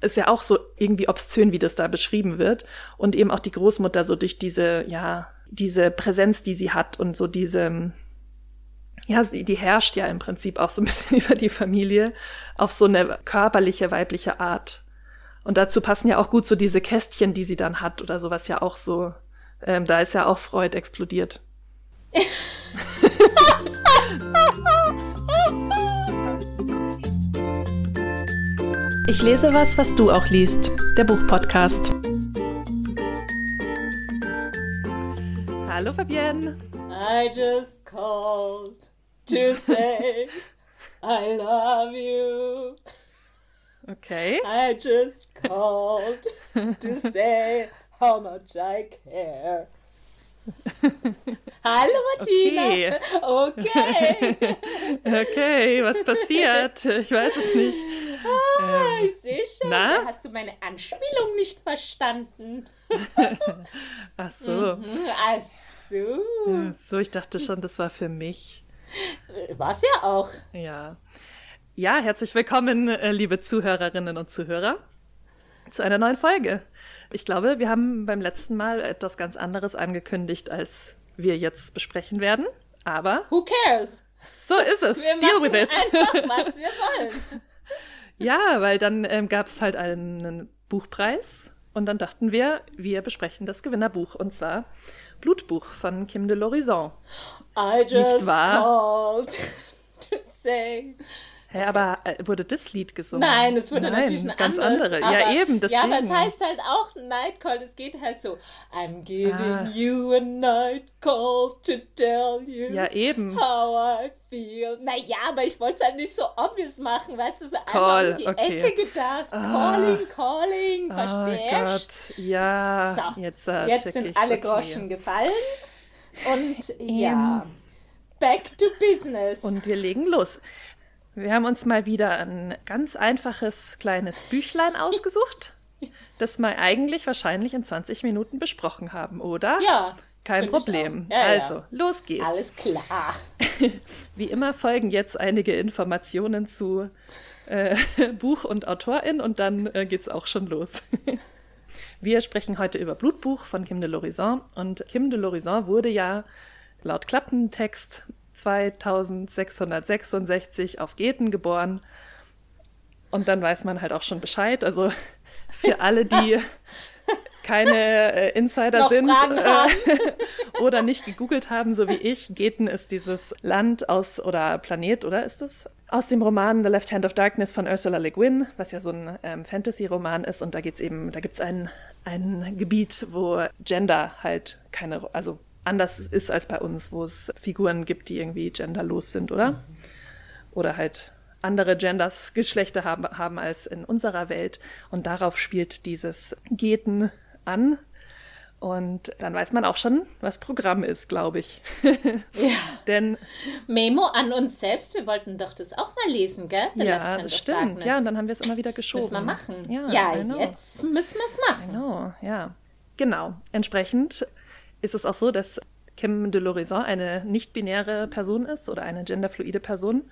ist ja auch so irgendwie obszön, wie das da beschrieben wird. Und eben auch die Großmutter so durch diese, ja, diese Präsenz, die sie hat und so diese, ja, sie, die herrscht ja im Prinzip auch so ein bisschen über die Familie auf so eine körperliche, weibliche Art. Und dazu passen ja auch gut so diese Kästchen, die sie dann hat oder sowas ja auch so. Ähm, da ist ja auch Freud explodiert. Ich lese was, was du auch liest. Der Buchpodcast. Hallo Fabienne. I just called to say I love you. Okay. I just called to say how much I care. Hallo Martina. Okay. Okay. Okay, was passiert? Ich weiß es nicht. Ah, ich sehe schon, na? da hast du meine Anspielung nicht verstanden. Ach so. Hm, Ach so. So, ich dachte schon, das war für mich. War's ja auch. Ja. Ja, herzlich willkommen, äh, liebe Zuhörerinnen und Zuhörer, zu einer neuen Folge. Ich glaube, wir haben beim letzten Mal etwas ganz anderes angekündigt, als wir jetzt besprechen werden. Aber Who cares? so ist es. Wir Deal with it. einfach, was wir wollen. Ja, weil dann ähm, gab es halt einen Buchpreis und dann dachten wir, wir besprechen das Gewinnerbuch und zwar Blutbuch von Kim de l'Horizon. I just wahr? called to say. Hä, aber äh, wurde das Lied gesungen? Nein, es wurde Nein, natürlich ein ganz anderes, andere. Aber, ja, eben, Ja, aber es deswegen. heißt halt auch Night Call. Es geht halt so. I'm giving Ah. you a night call to tell you Ja, eben. how I feel. Naja, aber ich wollte es halt nicht so obvious machen, weißt du, so Call, einfach um die okay. Ecke gedacht. Ah. Calling, calling, Oh verstehst Gott, ja, So, jetzt, äh, Jetzt sind alle. Groschen gefallen. Und ja, back to business. Und wir legen los. Wir haben uns mal wieder ein ganz einfaches kleines Büchlein ausgesucht, das wir eigentlich wahrscheinlich in 20 Minuten besprochen haben, oder? ja, Kein Problem. Ja, ja. also, los geht's. Alles klar. Wie immer folgen jetzt einige Informationen zu äh, Buch und Autorin und dann äh, geht's auch schon los. Wir sprechen heute über Blutbuch von Kim de l'Horizon und Kim de l'Horizon wurde ja laut Klappentext 2666 auf Geten geboren und dann weiß man halt auch schon Bescheid. Also für alle, die keine äh, Insider sind äh, oder nicht gegoogelt haben, so wie ich. Geten ist dieses Land aus oder Planet, oder ist es? Aus dem Roman The Left Hand of Darkness von Ursula Le Guin, was ja so ein ähm, Fantasy-Roman ist. Und da geht's eben, da gibt's ein, ein Gebiet, wo Gender halt keine, also anders ist als bei uns, wo es Figuren gibt, die irgendwie genderlos sind, oder? Oder halt andere Genders Geschlechter haben, haben als in unserer Welt. Und darauf spielt dieses Geten an. Und dann weiß man auch schon, was Programm ist, glaube ich. Ja. Denn Memo an uns selbst. Wir wollten doch das auch mal lesen, gell? The ja, das stimmt. Darkness. Ja, und dann haben wir es immer wieder geschoben. müssen wir machen. Ja, ja jetzt müssen wir es machen. Genau, ja. Genau. Entsprechend ist es auch so, dass Kim de l'Horizon eine nicht-binäre Person ist oder eine genderfluide Person,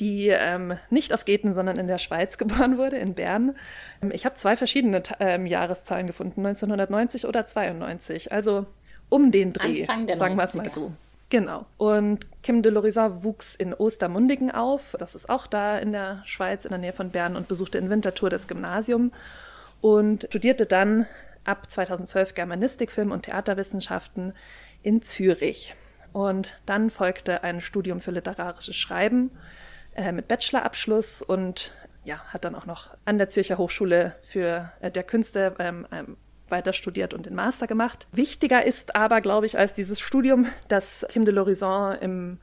die ähm, nicht auf Geten, sondern in der Schweiz geboren wurde, in Bern. Ähm, ich habe zwei verschiedene ähm, Jahreszahlen gefunden, 1990 oder 92. Also um den Dreh, Anfang der sagen wir es mal 90er. so. Genau. Und Kim de l'Horizon wuchs in Ostermundigen auf. Das ist auch da in der Schweiz, in der Nähe von Bern, und besuchte in Winterthur das Gymnasium und studierte dann ab 2012 Germanistik, Film- und Theaterwissenschaften in Zürich. Und dann folgte ein Studium für literarisches Schreiben äh, mit Bachelorabschluss und ja, hat dann auch noch an der Zürcher Hochschule für äh, der Künste ähm, ähm, weiter studiert und den Master gemacht. Wichtiger ist aber, glaube ich, als dieses Studium, dass Kim de l'Horizon im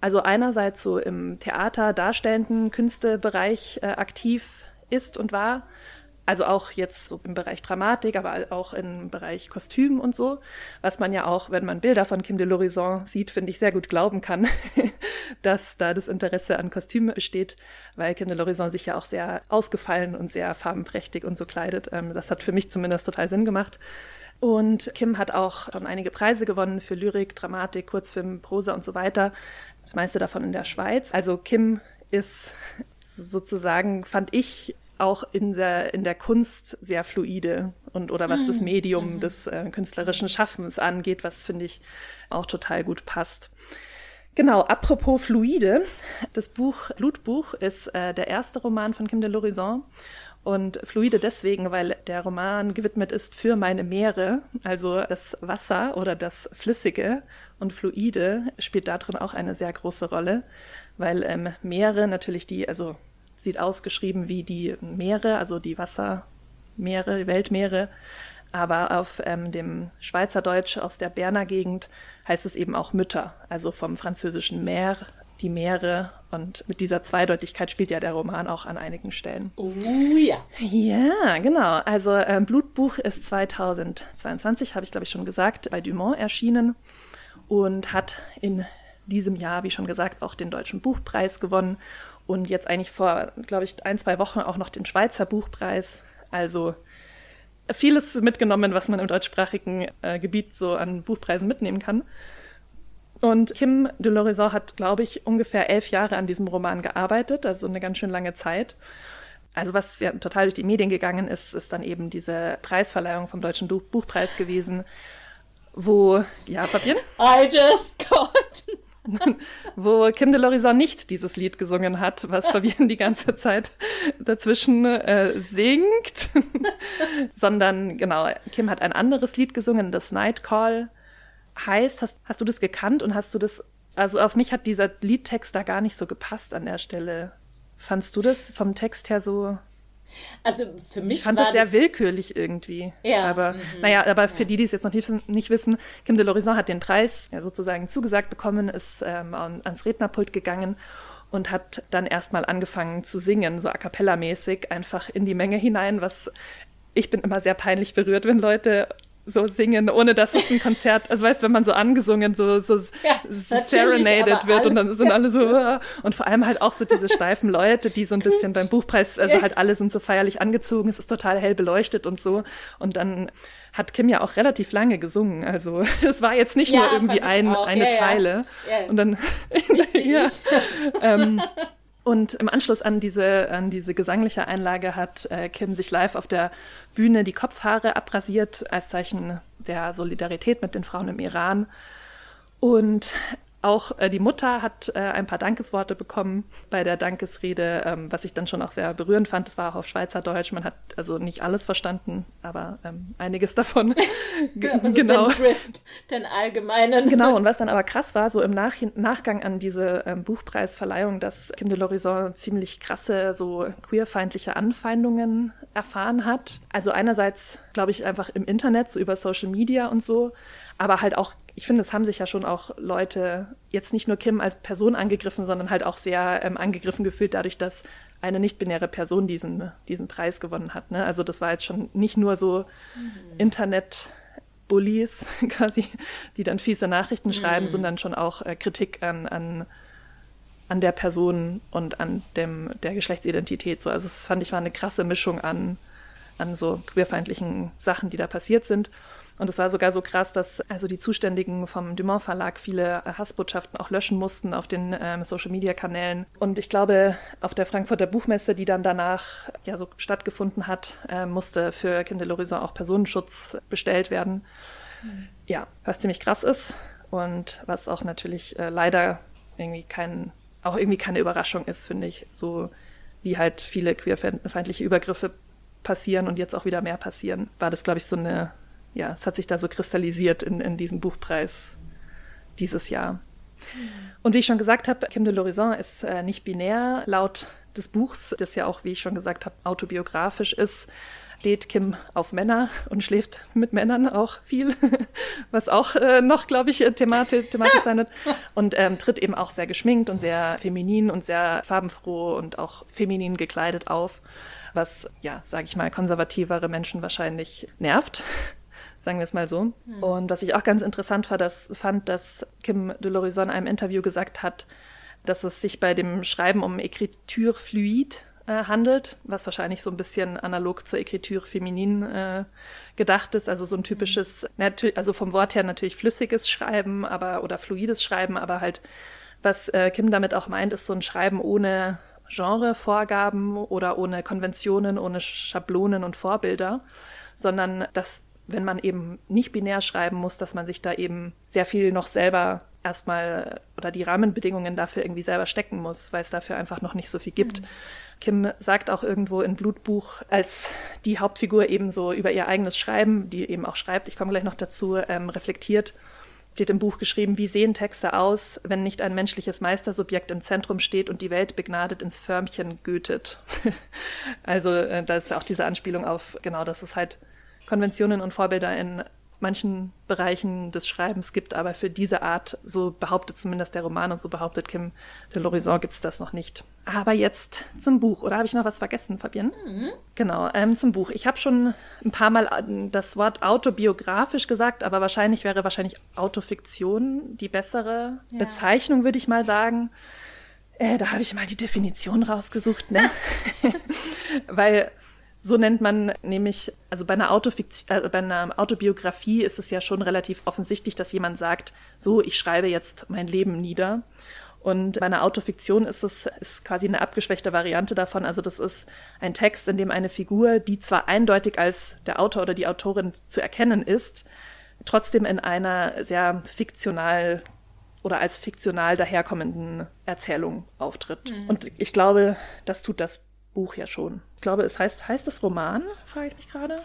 also einerseits so im Theater darstellenden Künstebereich äh, aktiv ist und war, also auch jetzt so im Bereich Dramatik, aber auch im Bereich Kostüm und so, was man ja auch, wenn man Bilder von Kim de l'Horizon sieht, finde ich sehr gut glauben kann, dass da das Interesse an Kostümen besteht, weil Kim de l'Horizon sich ja auch sehr ausgefallen und sehr farbenprächtig und so kleidet. Ähm, das hat für mich zumindest total Sinn gemacht. Und Kim hat auch schon einige Preise gewonnen für Lyrik, Dramatik, Kurzfilm, Prosa und so weiter. Das meiste davon in der Schweiz. Also Kim ist sozusagen, fand ich, auch in der, in der Kunst sehr fluide und oder was das Mhm. Medium des äh, künstlerischen Schaffens angeht, was finde ich auch total gut passt. Genau, apropos fluide, das Buch Blutbuch ist äh, der erste Roman von Kim de l'Horizon und fluide deswegen, weil der Roman gewidmet ist für meine Meere, also das Wasser oder das Flüssige und fluide spielt darin auch eine sehr große Rolle, weil ähm, Meere natürlich die, also sieht ausgeschrieben wie die Meere, also die Wassermeere, Weltmeere, aber auf ähm, dem Schweizerdeutsch aus der Berner Gegend heißt es eben auch Mütter, also vom französischen Mer, die Meere. Und mit dieser Zweideutigkeit spielt ja der Roman auch an einigen Stellen. Oh ja. Ja, genau. Also ähm, Blutbuch ist 2022, habe ich glaube ich schon gesagt, bei Dumont erschienen und hat in diesem Jahr, wie schon gesagt, auch den Deutschen Buchpreis gewonnen und jetzt eigentlich vor, glaube ich, ein, zwei Wochen auch noch den Schweizer Buchpreis. Also vieles mitgenommen, was man im deutschsprachigen äh, Gebiet so an Buchpreisen mitnehmen kann. Und Kim de l'Horizon hat, glaube ich, ungefähr elf Jahre an diesem Roman gearbeitet, also eine ganz schön lange Zeit. Also was ja total durch die Medien gegangen ist, ist dann eben diese Preisverleihung vom Deutschen Buchpreis gewesen, wo, ja, Fabian, I just got. wo Kim de l'Horizon nicht dieses Lied gesungen hat, was Fabian die ganze Zeit dazwischen äh, singt, sondern genau, Kim hat ein anderes Lied gesungen, das Night Call heißt. Hast, hast du das gekannt und hast du das, also auf mich hat dieser Liedtext da gar nicht so gepasst an der Stelle. Fandst du das vom Text her so? Also für mich Ich fand war das sehr das willkürlich irgendwie. Ja, Aber mhm, naja, aber für die, die es jetzt noch nicht, wissen- Kim de l'Horizon hat den Preis ja, sozusagen zugesagt bekommen, ist ähm, an- ans Rednerpult gegangen und hat dann erstmal angefangen zu singen, so a cappella-mäßig, einfach in die Menge hinein, was ich bin immer sehr peinlich berührt, wenn Leute so singen, ohne dass es ein Konzert, also weißt, wenn man so angesungen, so, so Ja, serenaded wird und dann sind alle so, "Ah." und vor allem halt auch so diese steifen Leute, die so ein bisschen beim Buchpreis, also halt alle sind so feierlich angezogen, es ist total hell beleuchtet und so. Und dann hat Kim ja auch relativ lange gesungen. Also es war jetzt nicht Ja, nur irgendwie ein, eine. Zeile. Und dann ja. ähm, und im Anschluss an diese, an diese gesangliche Einlage hat äh, Kim sich live auf der Bühne die Kopfhaare abrasiert als Zeichen der Solidarität mit den Frauen im Iran. Und auch äh, die Mutter hat äh, ein paar Dankesworte bekommen bei der Dankesrede, ähm, was ich dann schon auch sehr berührend fand. Das war auch auf Schweizerdeutsch. Man hat also nicht alles verstanden, aber ähm, einiges davon. Also genau. Den Drift, den allgemeinen. Genau, und was dann aber krass war, so im Nach Nachgang an diese ähm, Buchpreisverleihung, dass Kim de l'Horizon ziemlich krasse, so queerfeindliche Anfeindungen erfahren hat. Also einerseits, glaube ich, einfach im Internet, so über Social Media und so, aber halt auch, ich finde, es haben sich ja schon auch Leute, jetzt nicht nur Kim als Person angegriffen, sondern halt auch sehr ähm, angegriffen gefühlt dadurch, dass eine nicht-binäre Person diesen, diesen Preis gewonnen hat. Ne? Also das war jetzt schon nicht nur so Internet- Bullies quasi, die dann fiese Nachrichten schreiben, sondern schon auch äh, Kritik an, an, an der Person und an dem, der Geschlechtsidentität. So. Also das fand ich war eine krasse Mischung an, an so queerfeindlichen Sachen, die da passiert sind. Und es war sogar so krass, dass also die Zuständigen vom Dumont Verlag viele Hassbotschaften auch löschen mussten auf den ähm, Social Media Kanälen. Und ich glaube, auf der Frankfurter Buchmesse, die dann danach ja so stattgefunden hat, äh, musste für l'Horizon auch Personenschutz bestellt werden. Ja, was ziemlich krass ist und was auch natürlich äh, leider irgendwie kein, auch irgendwie keine Überraschung ist, finde ich, so wie halt viele queerfeindliche Übergriffe passieren und jetzt auch wieder mehr passieren, war das, glaube ich, so eine, ja, es hat sich da so kristallisiert in, in diesem Buchpreis dieses Jahr. Und wie ich schon gesagt habe, Kim de l'Horizon ist äh, nicht binär. Laut des Buchs, das ja auch, wie ich schon gesagt habe, autobiografisch ist, steht Kim auf Männer und schläft mit Männern auch viel, was auch äh, noch, glaube ich, thematisch, thematisch sein wird. Und ähm, tritt eben auch sehr geschminkt und sehr feminin und sehr farbenfroh und auch feminin gekleidet auf, was, ja, sage ich mal, konservativere Menschen wahrscheinlich nervt sagen wir es mal so. Und was ich auch ganz interessant war, das, fand, dass Kim de l'Horizon in einem Interview gesagt hat, dass es sich bei dem Schreiben um Écriture fluide äh, handelt, was wahrscheinlich so ein bisschen analog zur Écriture féminine äh, gedacht ist, also so ein typisches, natür- also vom Wort her natürlich flüssiges Schreiben, aber oder fluides Schreiben, aber halt was äh, Kim damit auch meint, ist so ein Schreiben ohne Genrevorgaben oder ohne Konventionen, ohne Schablonen und Vorbilder, sondern dass, wenn man eben nicht binär schreiben muss, dass man sich da eben sehr viel noch selber erstmal oder die Rahmenbedingungen dafür irgendwie selber stecken muss, weil es dafür einfach noch nicht so viel gibt. Mhm. Kim sagt auch irgendwo in Blutbuch, als die Hauptfigur eben so über ihr eigenes Schreiben, die eben auch schreibt, ich komme gleich noch dazu, ähm, reflektiert, steht im Buch geschrieben, wie sehen Texte aus, wenn nicht ein menschliches Meistersubjekt im Zentrum steht und die Welt begnadet ins Förmchen götet. also äh, da ist auch diese Anspielung auf, genau, dass es halt Konventionen und Vorbilder in manchen Bereichen des Schreibens gibt, aber für diese Art, so behauptet zumindest der Roman und so behauptet Kim de l'Horizon, gibt es das noch nicht. Aber jetzt zum Buch. Oder habe ich noch was vergessen, Fabienne? Mhm. Genau, ähm, zum Buch. Ich habe schon ein paar Mal äh, das Wort autobiografisch gesagt, aber wahrscheinlich wäre wahrscheinlich Autofiktion die bessere ja. Bezeichnung, würde ich mal sagen. Äh, da habe ich mal die Definition rausgesucht, ne? Weil so nennt man nämlich, also bei einer, Autofiktion, äh, bei einer Autobiografie ist es ja schon relativ offensichtlich, dass jemand sagt, so, ich schreibe jetzt mein Leben nieder. Und bei einer Autofiktion ist es ist quasi eine abgeschwächte Variante davon. Also das ist ein Text, in dem eine Figur, die zwar eindeutig als der Autor oder die Autorin zu erkennen ist, trotzdem in einer sehr fiktional oder als fiktional daherkommenden Erzählung auftritt. Mhm. Und ich glaube, das tut das Buch ja schon. Ich glaube, es heißt, heißt das Roman, frage ich mich gerade.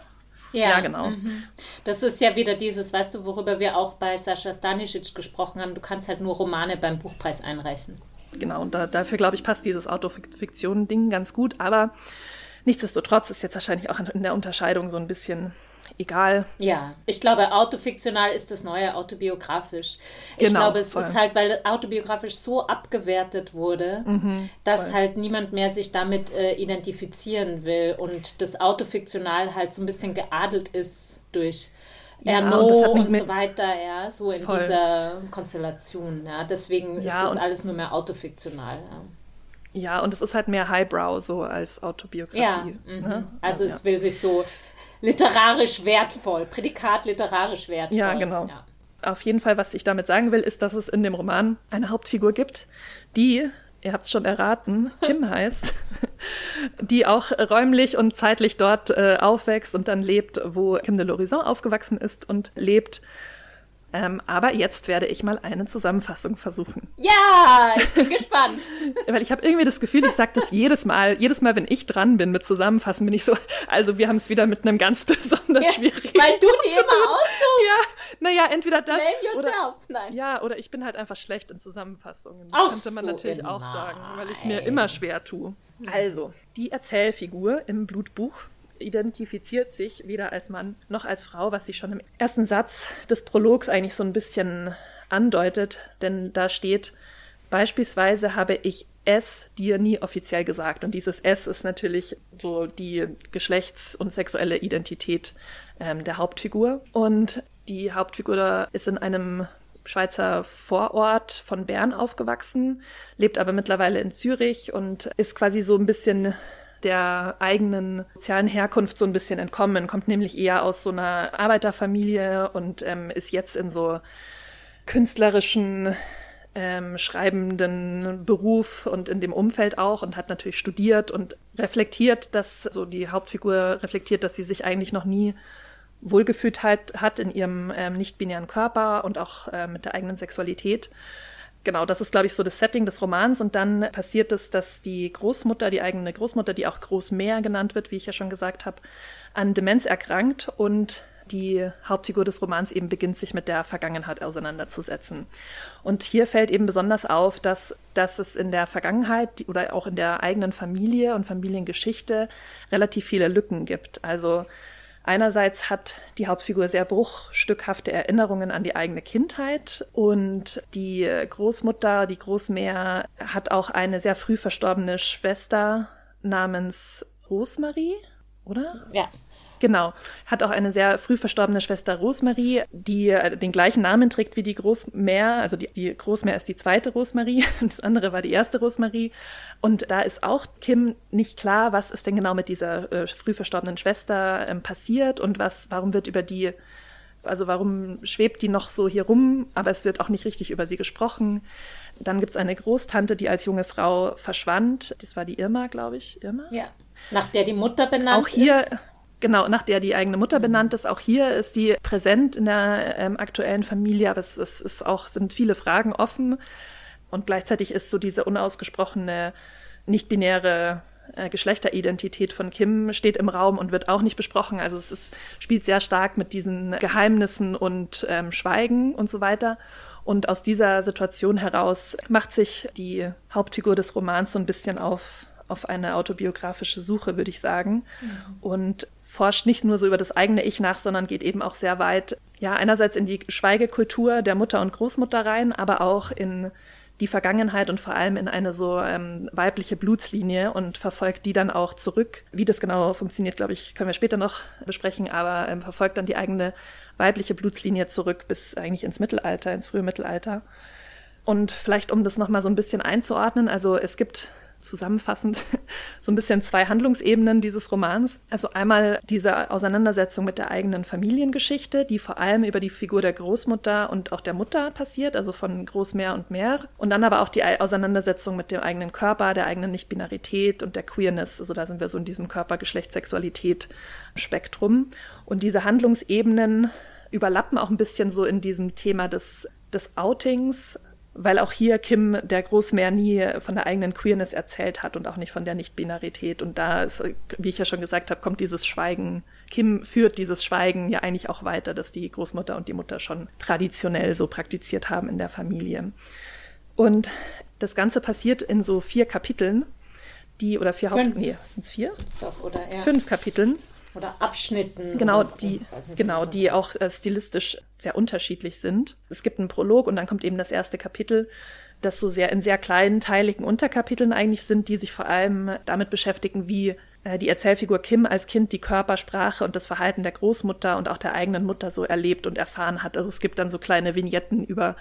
Ja, ja, genau. Mhm. Das ist ja wieder dieses, weißt du, worüber wir auch bei Sascha Stanisic gesprochen haben. Du kannst halt nur Romane beim Buchpreis einreichen. Genau, und da, dafür, glaube ich, passt dieses Autofiktion-Ding ganz gut. Aber nichtsdestotrotz ist jetzt wahrscheinlich auch in der Unterscheidung so ein bisschen egal. Ja, ich glaube, autofiktional ist das neue autobiografisch. Ich genau, glaube, es voll. ist halt, weil autobiografisch so abgewertet wurde, mhm, dass voll. halt niemand mehr sich damit äh, identifizieren will und das autofiktional halt so ein bisschen geadelt ist durch ja, Ernaud und, und so weiter, ja, so in voll. dieser Konstellation. Ja, deswegen ja, ist jetzt alles nur mehr autofiktional. Ja. Ja, und es ist halt mehr Highbrow so als Autobiografie. Ja, ne? mhm. also ja, es will sich so literarisch wertvoll, Prädikat literarisch wertvoll. Ja, genau. Ja. Auf jeden Fall, was ich damit sagen will, ist, dass es in dem Roman eine Hauptfigur gibt, die, ihr habt es schon erraten, Kim heißt, die auch räumlich und zeitlich dort äh, aufwächst und dann lebt, wo Kim de l'Horizon aufgewachsen ist und lebt ähm, aber jetzt werde ich mal eine Zusammenfassung versuchen. Ja, ich bin gespannt. Weil ich habe irgendwie das Gefühl, ich sage das jedes Mal. Jedes Mal, wenn ich dran bin mit Zusammenfassen, bin ich so, also wir haben es wieder mit einem ganz besonders ja, schwierigen. Weil du die immer aussuchst. Ja, naja, entweder das. Blame yourself. Oder, Nein. Ja, oder ich bin halt einfach schlecht in Zusammenfassungen. Das Ach könnte man so natürlich auch sagen, weil ich es mir immer schwer tue. Also, die Erzählfigur im Blutbuch identifiziert sich weder als Mann noch als Frau, was sich schon im ersten Satz des Prologs eigentlich so ein bisschen andeutet, denn da steht, beispielsweise habe ich es dir nie offiziell gesagt. Und dieses S ist natürlich so die Geschlechts- und sexuelle Identität ähm, der Hauptfigur. Und die Hauptfigur ist in einem Schweizer Vorort von Bern aufgewachsen, lebt aber mittlerweile in Zürich und ist quasi so ein bisschen der eigenen sozialen Herkunft so ein bisschen entkommen, kommt nämlich eher aus so einer Arbeiterfamilie und ähm, ist jetzt in so künstlerischen ähm, schreibenden Beruf und in dem Umfeld auch und hat natürlich studiert und reflektiert, dass so die Hauptfigur reflektiert, dass sie sich eigentlich noch nie wohlgefühlt hat, hat in ihrem ähm, nicht-binären Körper und auch äh, mit der eigenen Sexualität genau, das ist, glaube ich, so das Setting des Romans. Und dann passiert es, dass die Großmutter, die eigene Großmutter, die auch Großmeer genannt wird, wie ich ja schon gesagt habe, an Demenz erkrankt und die Hauptfigur des Romans eben beginnt, sich mit der Vergangenheit auseinanderzusetzen. Und hier fällt eben besonders auf, dass, dass es in der Vergangenheit oder auch in der eigenen Familie und Familiengeschichte relativ viele Lücken gibt. Also Einerseits hat die Hauptfigur sehr bruchstückhafte Erinnerungen an die eigene Kindheit und die Großmutter, die Großmeer, hat auch eine sehr früh verstorbene Schwester namens Rosemarie, oder? Ja. Genau. Hat auch eine sehr früh verstorbene Schwester Rosemarie, die äh, den gleichen Namen trägt wie die Großmär. Also die, die Großmär ist die zweite Rosemarie und das andere war die erste Rosemarie. Und da ist auch Kim nicht klar, was ist denn genau mit dieser äh, früh verstorbenen Schwester ähm, passiert und was, warum wird über die also warum schwebt die noch so hier rum, aber es wird auch nicht richtig über sie gesprochen. Dann gibt es eine Großtante, die als junge Frau verschwand. Das war die Irma, glaube ich. Irma? Ja. Nach der die Mutter benannt Auch hier, ist. Genau, nach der die eigene Mutter benannt ist. Auch hier ist die präsent in der ähm, aktuellen Familie, aber es, es ist auch, sind viele Fragen offen. Und gleichzeitig ist so diese unausgesprochene, nicht-binäre äh, Geschlechteridentität von Kim steht im Raum und wird auch nicht besprochen. Also es ist, spielt sehr stark mit diesen Geheimnissen und ähm, Schweigen und so weiter. Und aus dieser Situation heraus macht sich die Hauptfigur des Romans so ein bisschen auf, auf eine autobiografische Suche, würde ich sagen. Mhm. Und forscht nicht nur so über das eigene Ich nach, sondern geht eben auch sehr weit, ja, einerseits in die Schweigekultur der Mutter und Großmutter rein, aber auch in die Vergangenheit und vor allem in eine so ähm, weibliche Blutslinie und verfolgt die dann auch zurück. Wie das genau funktioniert, glaube ich, können wir später noch besprechen, aber ähm, verfolgt dann die eigene weibliche Blutslinie zurück bis eigentlich ins Mittelalter, ins frühe Mittelalter. Und vielleicht, um das nochmal so ein bisschen einzuordnen, also es gibt zusammenfassend so ein bisschen zwei Handlungsebenen dieses Romans. Also einmal diese Auseinandersetzung mit der eigenen Familiengeschichte, die vor allem über die Figur der Großmutter und auch der Mutter passiert, also von Großmeer und Meer. Und dann aber auch die Auseinandersetzung mit dem eigenen Körper, der eigenen Nichtbinarität und der Queerness. Also da sind wir so in diesem Körper, Geschlecht, Sexualität Spektrum. Und diese Handlungsebenen überlappen auch ein bisschen so in diesem Thema des, des Outings, weil auch hier Kim der Großmeer nie von der eigenen Queerness erzählt hat und auch nicht von der Nicht-Binarität. Und da, ist, wie ich ja schon gesagt habe, kommt dieses Schweigen. Kim führt dieses Schweigen ja eigentlich auch weiter, dass die Großmutter und die Mutter schon traditionell so praktiziert haben in der Familie. Und das Ganze passiert in so vier Kapiteln, die oder vier Haupt... Nee, sind es vier? Oder, ja. Fünf Kapiteln oder Abschnitten. Genau, oder die, nicht, genau, die auch äh, stilistisch sehr unterschiedlich sind. Es gibt einen Prolog und dann kommt eben das erste Kapitel, das so sehr in sehr kleinen, teiligen Unterkapiteln eigentlich sind, die sich vor allem damit beschäftigen, wie äh, die Erzählfigur Kim als Kind die Körpersprache und das Verhalten der Großmutter und auch der eigenen Mutter so erlebt und erfahren hat. Also es gibt dann so kleine Vignetten über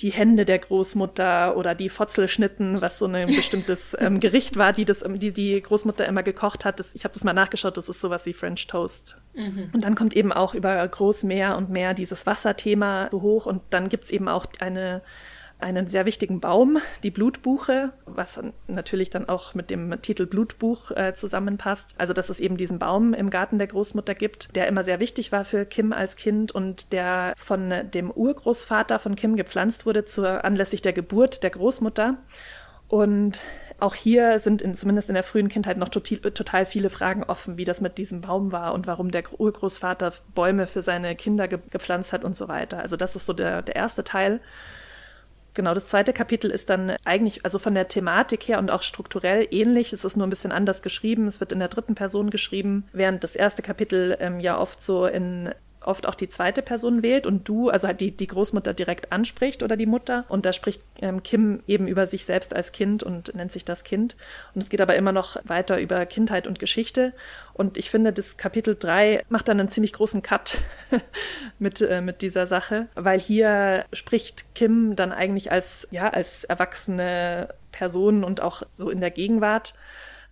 die Hände der Großmutter oder die Fotzelschnitten, was so ein bestimmtes ähm, Gericht war, die das, die die Großmutter immer gekocht hat. Das, ich habe das mal nachgeschaut, das ist sowas wie French Toast. Mhm. Und dann kommt eben auch über Großmeer und Meer dieses Wasserthema so hoch und dann gibt's eben auch eine einen sehr wichtigen Baum, die Blutbuche, was natürlich dann auch mit dem Titel Blutbuch äh, zusammenpasst. Also, dass es eben diesen Baum im Garten der Großmutter gibt, der immer sehr wichtig war für Kim als Kind und der von dem Urgroßvater von Kim gepflanzt wurde zur anlässlich der Geburt der Großmutter. Und auch hier sind in, zumindest in der frühen Kindheit noch total, total viele Fragen offen, wie das mit diesem Baum war und warum der Urgroßvater Bäume für seine Kinder ge gepflanzt hat und so weiter. Also das ist so der, der erste Teil. Genau, das zweite Kapitel ist dann eigentlich, also von der Thematik her und auch strukturell ähnlich. Es ist nur ein bisschen anders geschrieben. Es wird in der dritten Person geschrieben, während das erste Kapitel ähm, ja oft so in oft auch die zweite Person wählt und du, also halt die, die Großmutter direkt anspricht oder die Mutter. Und da spricht ähm, Kim eben über sich selbst als Kind und nennt sich das Kind. Und es geht aber immer noch weiter über Kindheit und Geschichte. Und ich finde, das Kapitel 3 macht dann einen ziemlich großen Cut mit, äh, mit dieser Sache, weil hier spricht Kim dann eigentlich als, ja, als erwachsene Person und auch so in der Gegenwart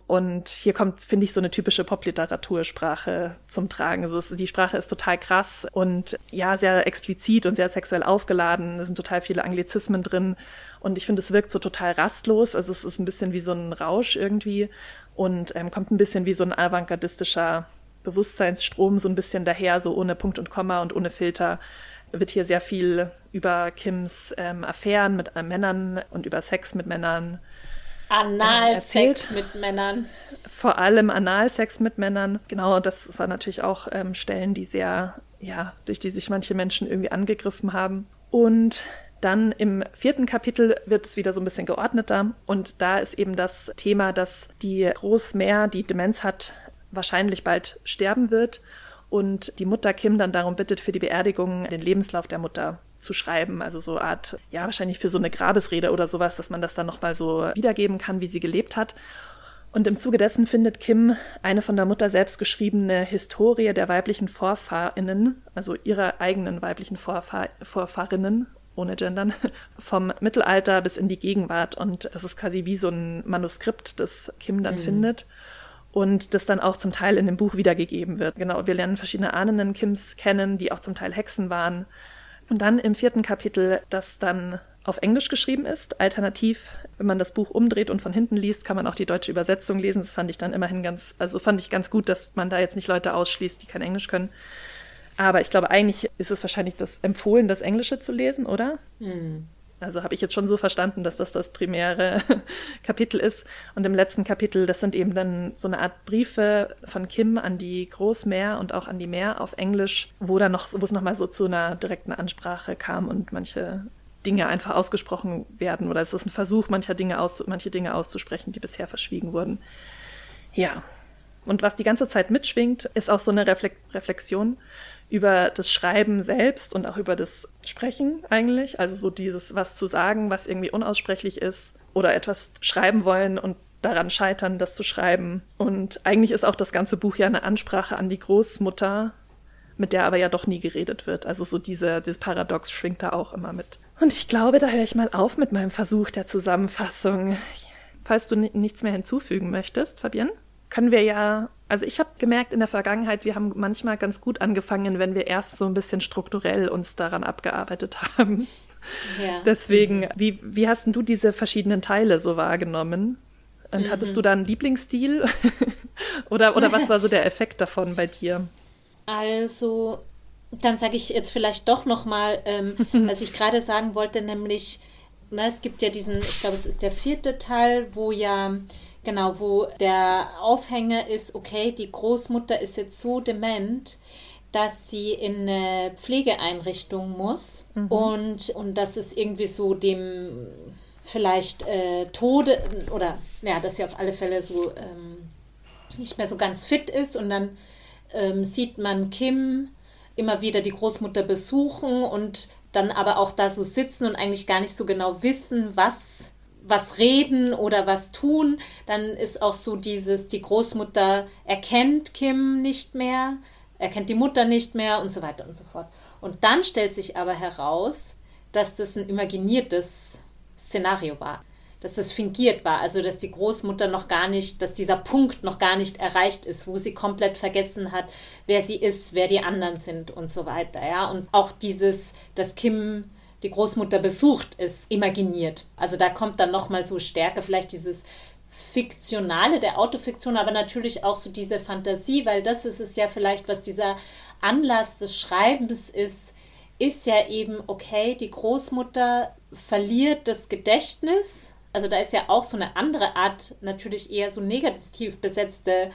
und hier kommt, finde ich, so eine typische Popliteratursprache zum Tragen. Also es, die Sprache ist total krass und ja, sehr explizit und sehr sexuell aufgeladen. Es sind total viele Anglizismen drin. Und ich finde, es wirkt so total rastlos. Also es ist ein bisschen wie so ein Rausch irgendwie und ähm, kommt ein bisschen wie so ein avantgardistischer Bewusstseinsstrom so ein bisschen daher, so ohne Punkt und Komma und ohne Filter wird hier sehr viel über Kims ähm, Affären mit äh, Männern und über Sex mit Männern Analsex mit Männern. Vor allem Analsex mit Männern. Genau, das war natürlich auch ähm, Stellen, die sehr, ja, durch die sich manche Menschen irgendwie angegriffen haben. Und dann im vierten Kapitel wird es wieder so ein bisschen geordneter. Und da ist eben das Thema, dass die Großmär, die Demenz hat, wahrscheinlich bald sterben wird. Und die Mutter Kim dann darum bittet, für die Beerdigung den Lebenslauf der Mutter zu schreiben. Also so Art, ja, wahrscheinlich für so eine Grabesrede oder sowas, dass man das dann nochmal so wiedergeben kann, wie sie gelebt hat. Und im Zuge dessen findet Kim eine von der Mutter selbst geschriebene Historie der weiblichen Vorfahrinnen, also ihrer eigenen weiblichen Vorfahr Vorfahrinnen, ohne Gendern, vom Mittelalter bis in die Gegenwart. Und das ist quasi wie so ein Manuskript, das Kim dann mhm. findet und das dann auch zum Teil in dem Buch wiedergegeben wird. Genau, wir lernen verschiedene Ahnen Kims kennen, die auch zum Teil Hexen waren und dann im vierten Kapitel, das dann auf Englisch geschrieben ist. Alternativ, wenn man das Buch umdreht und von hinten liest, kann man auch die deutsche Übersetzung lesen. Das fand ich dann immerhin ganz, also fand ich ganz gut, dass man da jetzt nicht Leute ausschließt, die kein Englisch können. Aber ich glaube, eigentlich ist es wahrscheinlich das empfohlen, das Englische zu lesen, oder? Hm. Also habe ich jetzt schon so verstanden, dass das das primäre Kapitel ist. Und im letzten Kapitel, das sind eben dann so eine Art Briefe von Kim an die Großmeer und auch an die Meer auf Englisch, wo dann noch, wo es nochmal so zu einer direkten Ansprache kam und manche Dinge einfach ausgesprochen werden. Oder es ist ein Versuch, mancher Dinge aus, manche Dinge auszusprechen, die bisher verschwiegen wurden. Ja. Und was die ganze Zeit mitschwingt, ist auch so eine Reflexion über das Schreiben selbst und auch über das Sprechen eigentlich. Also so dieses, was zu sagen, was irgendwie unaussprechlich ist oder etwas schreiben wollen und daran scheitern, das zu schreiben. Und eigentlich ist auch das ganze Buch ja eine Ansprache an die Großmutter, mit der aber ja doch nie geredet wird. Also so diese, dieses Paradox schwingt da auch immer mit. Und ich glaube, da höre ich mal auf mit meinem Versuch der Zusammenfassung. Falls du nichts mehr hinzufügen möchtest, Fabienne, können wir ja also ich habe gemerkt in der Vergangenheit, wir haben manchmal ganz gut angefangen, wenn wir erst so ein bisschen strukturell uns daran abgearbeitet haben. Ja. Deswegen, wie, wie hast du diese verschiedenen Teile so wahrgenommen? Und mhm. hattest du da einen Lieblingsstil? oder, oder was war so der Effekt davon bei dir? Also, dann sage ich jetzt vielleicht doch nochmal, ähm, was ich gerade sagen wollte, nämlich, na, es gibt ja diesen, ich glaube, es ist der vierte Teil, wo ja Genau, wo der Aufhänger ist, okay, die Großmutter ist jetzt so dement, dass sie in eine Pflegeeinrichtung muss mhm. und, und dass es irgendwie so dem vielleicht äh, Tode oder ja, dass sie auf alle Fälle so ähm, nicht mehr so ganz fit ist und dann ähm, sieht man Kim immer wieder die Großmutter besuchen und dann aber auch da so sitzen und eigentlich gar nicht so genau wissen, was was reden oder was tun, dann ist auch so dieses, die Großmutter erkennt Kim nicht mehr, erkennt die Mutter nicht mehr und so weiter und so fort. Und dann stellt sich aber heraus, dass das ein imaginiertes Szenario war, dass das fingiert war, also dass die Großmutter noch gar nicht, dass dieser Punkt noch gar nicht erreicht ist, wo sie komplett vergessen hat, wer sie ist, wer die anderen sind und so weiter, ja. Und auch dieses, dass Kim die Großmutter besucht, ist imaginiert. Also da kommt dann nochmal so Stärke, vielleicht dieses Fiktionale der Autofiktion, aber natürlich auch so diese Fantasie, weil das ist es ja vielleicht, was dieser Anlass des Schreibens ist, ist ja eben, okay, die Großmutter verliert das Gedächtnis. Also da ist ja auch so eine andere Art, natürlich eher so negativ besetzte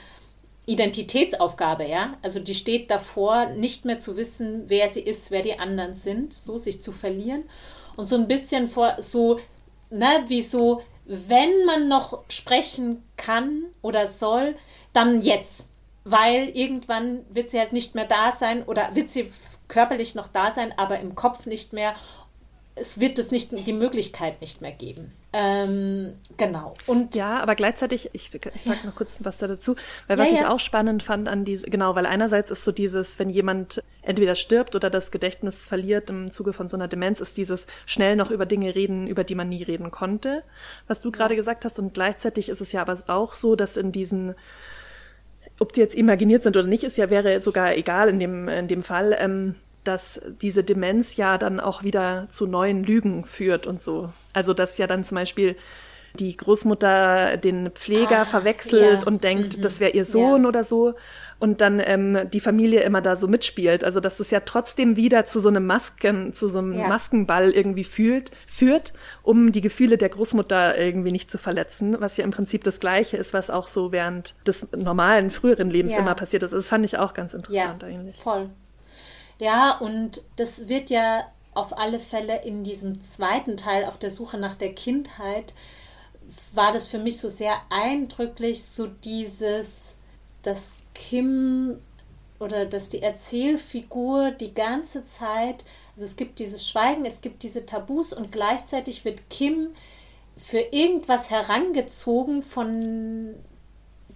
Identitätsaufgabe, ja. Also die steht davor, nicht mehr zu wissen, wer sie ist, wer die anderen sind, so sich zu verlieren. Und so ein bisschen vor, so, ne, wie so, wenn man noch sprechen kann oder soll, dann jetzt. Weil irgendwann wird sie halt nicht mehr da sein oder wird sie körperlich noch da sein, aber im Kopf nicht mehr es wird es nicht die Möglichkeit nicht mehr geben. Ähm, genau. Und ja, aber gleichzeitig, ich, ich sag noch kurz was dazu, weil was ja, ja. ich auch spannend fand an diese, genau, weil einerseits ist so dieses, wenn jemand entweder stirbt oder das Gedächtnis verliert im Zuge von so einer Demenz, ist dieses schnell noch über Dinge reden, über die man nie reden konnte, was du gerade gesagt hast. Und gleichzeitig ist es ja aber auch so, dass in diesen ob die jetzt imaginiert sind oder nicht, ist ja wäre sogar egal in dem in dem Fall. Ähm, dass diese Demenz ja dann auch wieder zu neuen Lügen führt und so. Also dass ja dann zum Beispiel die Großmutter den Pfleger ah, verwechselt ja. und denkt, mhm. das wäre ihr Sohn ja. oder so. Und dann ähm, die Familie immer da so mitspielt. Also dass das ja trotzdem wieder zu so einem Masken, zu so einem ja. Maskenball irgendwie fühlt, führt, um die Gefühle der Großmutter irgendwie nicht zu verletzen, was ja im Prinzip das Gleiche ist, was auch so während des normalen, früheren Lebens immer passiert ist. Das fand ich auch ganz interessant eigentlich. Voll. Ja, und das wird ja auf alle Fälle in diesem zweiten Teil auf der Suche nach der Kindheit, war das für mich so sehr eindrücklich, so dieses, dass Kim oder dass die Erzählfigur die ganze Zeit, also es gibt dieses Schweigen, es gibt diese Tabus und gleichzeitig wird Kim für irgendwas herangezogen, von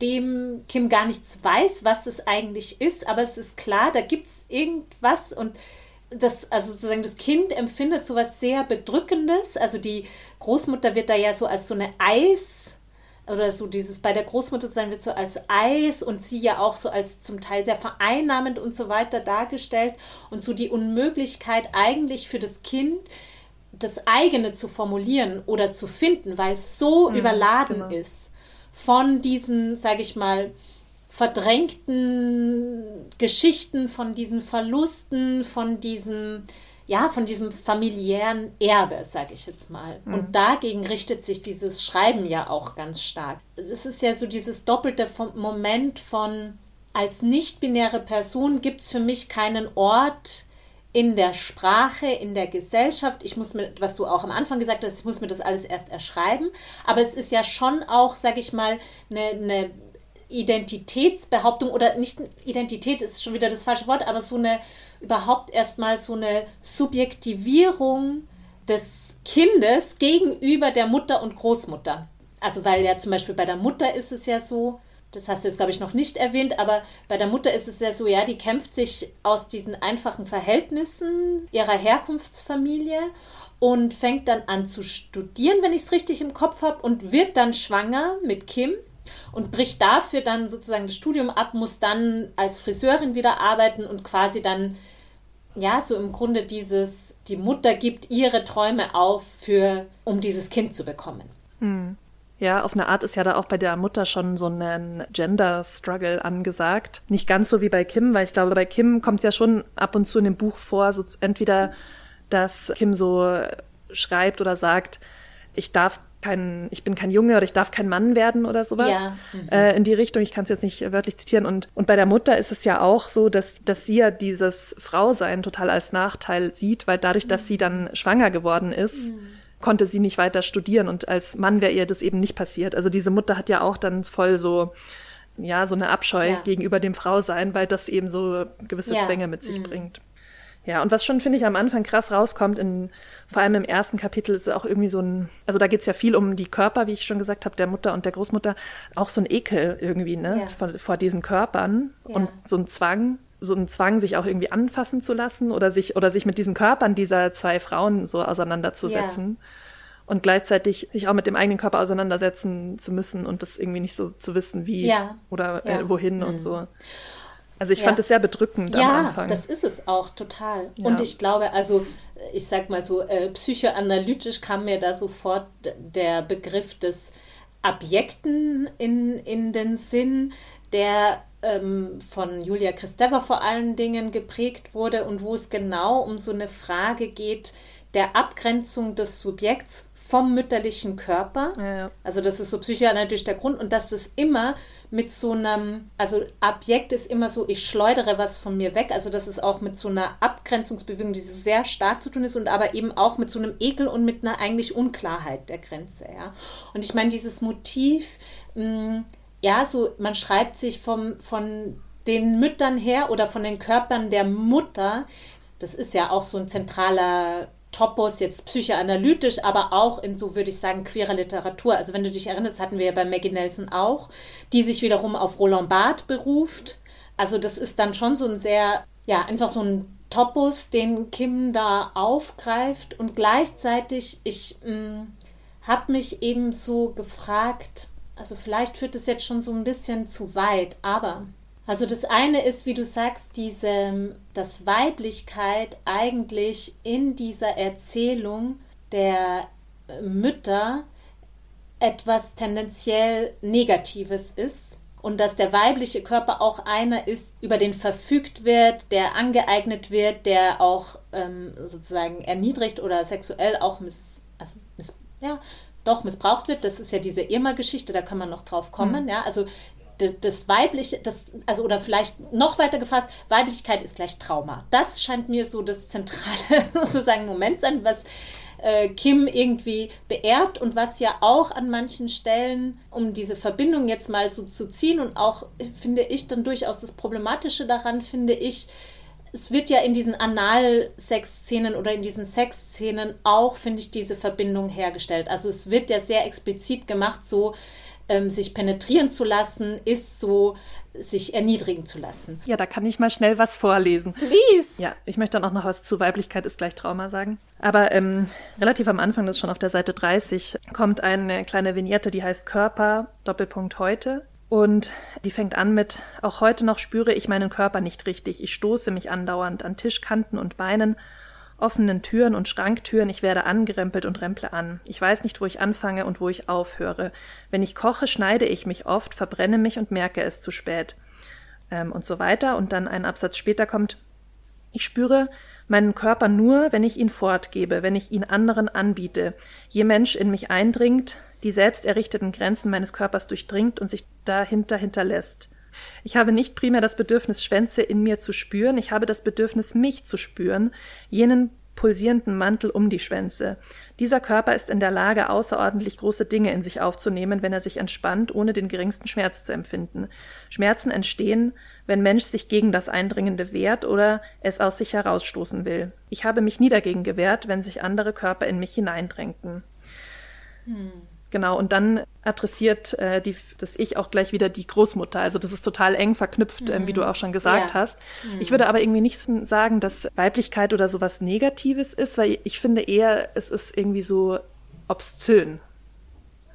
dem Kim gar nichts weiß, was es eigentlich ist, aber es ist klar, da gibt es irgendwas und das, also sozusagen das Kind empfindet so was sehr Bedrückendes. Also die Großmutter wird da ja so als so eine Eis oder so dieses bei der Großmutter sein wird so als Eis und sie ja auch so als zum Teil sehr vereinnahmend und so weiter dargestellt und so die Unmöglichkeit eigentlich für das Kind das eigene zu formulieren oder zu finden, weil es so mhm, überladen genau. ist von diesen, sage ich mal, verdrängten Geschichten, von diesen Verlusten, von diesem, ja, von diesem familiären Erbe, sage ich jetzt mal. Mhm. Und dagegen richtet sich dieses Schreiben ja auch ganz stark. Es ist ja so dieses doppelte Moment von, als nicht-binäre Person gibt es für mich keinen Ort, in der Sprache, in der Gesellschaft. Ich muss mir, was du auch am Anfang gesagt hast, ich muss mir das alles erst erschreiben. Aber es ist ja schon auch, sag ich mal, eine, eine Identitätsbehauptung oder nicht Identität ist schon wieder das falsche Wort, aber so eine überhaupt erstmal so eine Subjektivierung des Kindes gegenüber der Mutter und Großmutter. Also weil ja zum Beispiel bei der Mutter ist es ja so, das hast du jetzt, glaube ich, noch nicht erwähnt, aber bei der Mutter ist es ja so, ja, die kämpft sich aus diesen einfachen Verhältnissen ihrer Herkunftsfamilie und fängt dann an zu studieren, wenn ich es richtig im Kopf habe, und wird dann schwanger mit Kim und bricht dafür dann sozusagen das Studium ab, muss dann als Friseurin wieder arbeiten und quasi dann, ja, so im Grunde dieses, die Mutter gibt ihre Träume auf, für, um dieses Kind zu bekommen. Hm. Ja, auf eine Art ist ja da auch bei der Mutter schon so ein Gender-Struggle angesagt. Nicht ganz so wie bei Kim, weil ich glaube, bei Kim kommt es ja schon ab und zu in dem Buch vor, so entweder, dass Kim so schreibt oder sagt, ich darf kein, ich bin kein Junge oder ich darf kein Mann werden oder sowas ja. mhm. äh, in die Richtung. Ich kann es jetzt nicht wörtlich zitieren. Und, und bei der Mutter ist es ja auch so, dass, dass sie ja dieses Frausein total als Nachteil sieht, weil dadurch, dass sie dann schwanger geworden ist, mhm konnte sie nicht weiter studieren und als Mann wäre ihr das eben nicht passiert. Also diese Mutter hat ja auch dann voll so ja, so eine Abscheu ja. gegenüber dem Frausein, weil das eben so gewisse ja. Zwänge mit sich mhm. bringt. Ja, und was schon, finde ich, am Anfang krass rauskommt, in, vor allem im ersten Kapitel, ist auch irgendwie so ein, also da geht es ja viel um die Körper, wie ich schon gesagt habe, der Mutter und der Großmutter, auch so ein Ekel irgendwie, ne, ja. vor, vor, diesen Körpern und so ein Zwang, so ein Zwang, sich auch irgendwie anfassen zu lassen oder sich, oder sich mit diesen Körpern dieser zwei Frauen so auseinanderzusetzen. Ja. Und gleichzeitig sich auch mit dem eigenen Körper auseinandersetzen zu müssen und das irgendwie nicht so zu wissen, wie ja. oder äh, ja. wohin mhm. und so. Also ich fand es sehr bedrückend ja, am Anfang. Ja, das ist es auch total. Und ich glaube, also ich sag mal so, äh, psychoanalytisch kam mir da sofort der Begriff des Abjekten in, in den Sinn, der ähm, von Julia Kristeva vor allen Dingen geprägt wurde und wo es genau um so eine Frage geht der Abgrenzung des Subjekts vom mütterlichen Körper. Ja, ja. Also das ist so psychoanalytisch der Grund und dass es immer mit so einem, also Objekt ist immer so, ich schleudere was von mir weg. Also das ist auch mit so einer Abgrenzungsbewegung, die so sehr stark zu tun ist und aber eben auch mit so einem Ekel und mit einer eigentlich Unklarheit der Grenze. Ja. Und ich meine, dieses Motiv, mh, mm, ja, so man schreibt sich vom, von den Müttern her oder von den Körpern der Mutter. Das ist ja auch so ein zentraler Topos, jetzt psychoanalytisch, aber auch in so, würde ich sagen, queerer Literatur. Also wenn du dich erinnerst, hatten wir ja bei Maggie Nelson auch, die sich wiederum auf Roland Barthes beruft. Also das ist dann schon so ein sehr, ja, einfach so ein Topos, den Kim da aufgreift und gleichzeitig, ich mm, habe mich eben so gefragt, also vielleicht führt es jetzt schon so ein bisschen zu weit, aber also das eine ist, wie du sagst, diese, dass Weiblichkeit eigentlich in dieser Erzählung der Mütter etwas tendenziell Negatives ist und dass der weibliche Körper auch einer ist, über den verfügt wird, der angeeignet wird, der auch ähm, sozusagen erniedrigt oder sexuell auch miss, also miss, ja, doch missbraucht wird. Das ist ja diese Irma-Geschichte, da kann man noch drauf kommen. Mhm. Ja, also das weibliche, das, also oder vielleicht noch weiter gefasst, Weiblichkeit ist gleich Trauma. Das scheint mir so das zentrale sozusagen Moment sein, was äh, Kim irgendwie beerbt und was ja auch an manchen Stellen, um diese Verbindung jetzt mal so zu ziehen und auch finde ich dann durchaus das Problematische daran, finde ich, es wird ja in diesen Analsex-Szenen oder in diesen Sex-Szenen auch, finde ich, diese Verbindung hergestellt. Also es wird ja sehr explizit gemacht, so ähm, sich penetrieren zu lassen, ist so, sich erniedrigen zu lassen. Ja, da kann ich mal schnell was vorlesen. Please! Ja, ich möchte dann auch noch was zu Weiblichkeit ist gleich Trauma sagen. Aber ähm, relativ am Anfang, das ist schon auf der Seite 30, kommt eine kleine Vignette, die heißt Körper, Doppelpunkt heute. Und die fängt an mit, auch heute noch spüre ich meinen Körper nicht richtig. Ich stoße mich andauernd an Tischkanten und Beinen offenen Türen und Schranktüren, ich werde angerempelt und remple an. Ich weiß nicht, wo ich anfange und wo ich aufhöre. Wenn ich koche, schneide ich mich oft, verbrenne mich und merke es zu spät. Ähm, und so weiter. Und dann ein Absatz später kommt, ich spüre meinen Körper nur, wenn ich ihn fortgebe, wenn ich ihn anderen anbiete. Je Mensch in mich eindringt, die selbst errichteten Grenzen meines Körpers durchdringt und sich dahinter hinterlässt. Ich habe nicht primär das Bedürfnis, Schwänze in mir zu spüren, ich habe das Bedürfnis, mich zu spüren, jenen pulsierenden Mantel um die Schwänze. Dieser Körper ist in der Lage, außerordentlich große Dinge in sich aufzunehmen, wenn er sich entspannt, ohne den geringsten Schmerz zu empfinden. Schmerzen entstehen, wenn Mensch sich gegen das Eindringende wehrt oder es aus sich herausstoßen will. Ich habe mich nie dagegen gewehrt, wenn sich andere Körper in mich hineindrängten. Hm. Genau, und dann adressiert äh, die, das Ich auch gleich wieder die Großmutter. Also das ist total eng verknüpft, mhm. ähm, wie du mhm. auch schon gesagt ja. hast. Mhm. Ich würde aber irgendwie nicht sagen, dass Weiblichkeit oder sowas Negatives ist, weil ich finde eher, es ist irgendwie so obszön.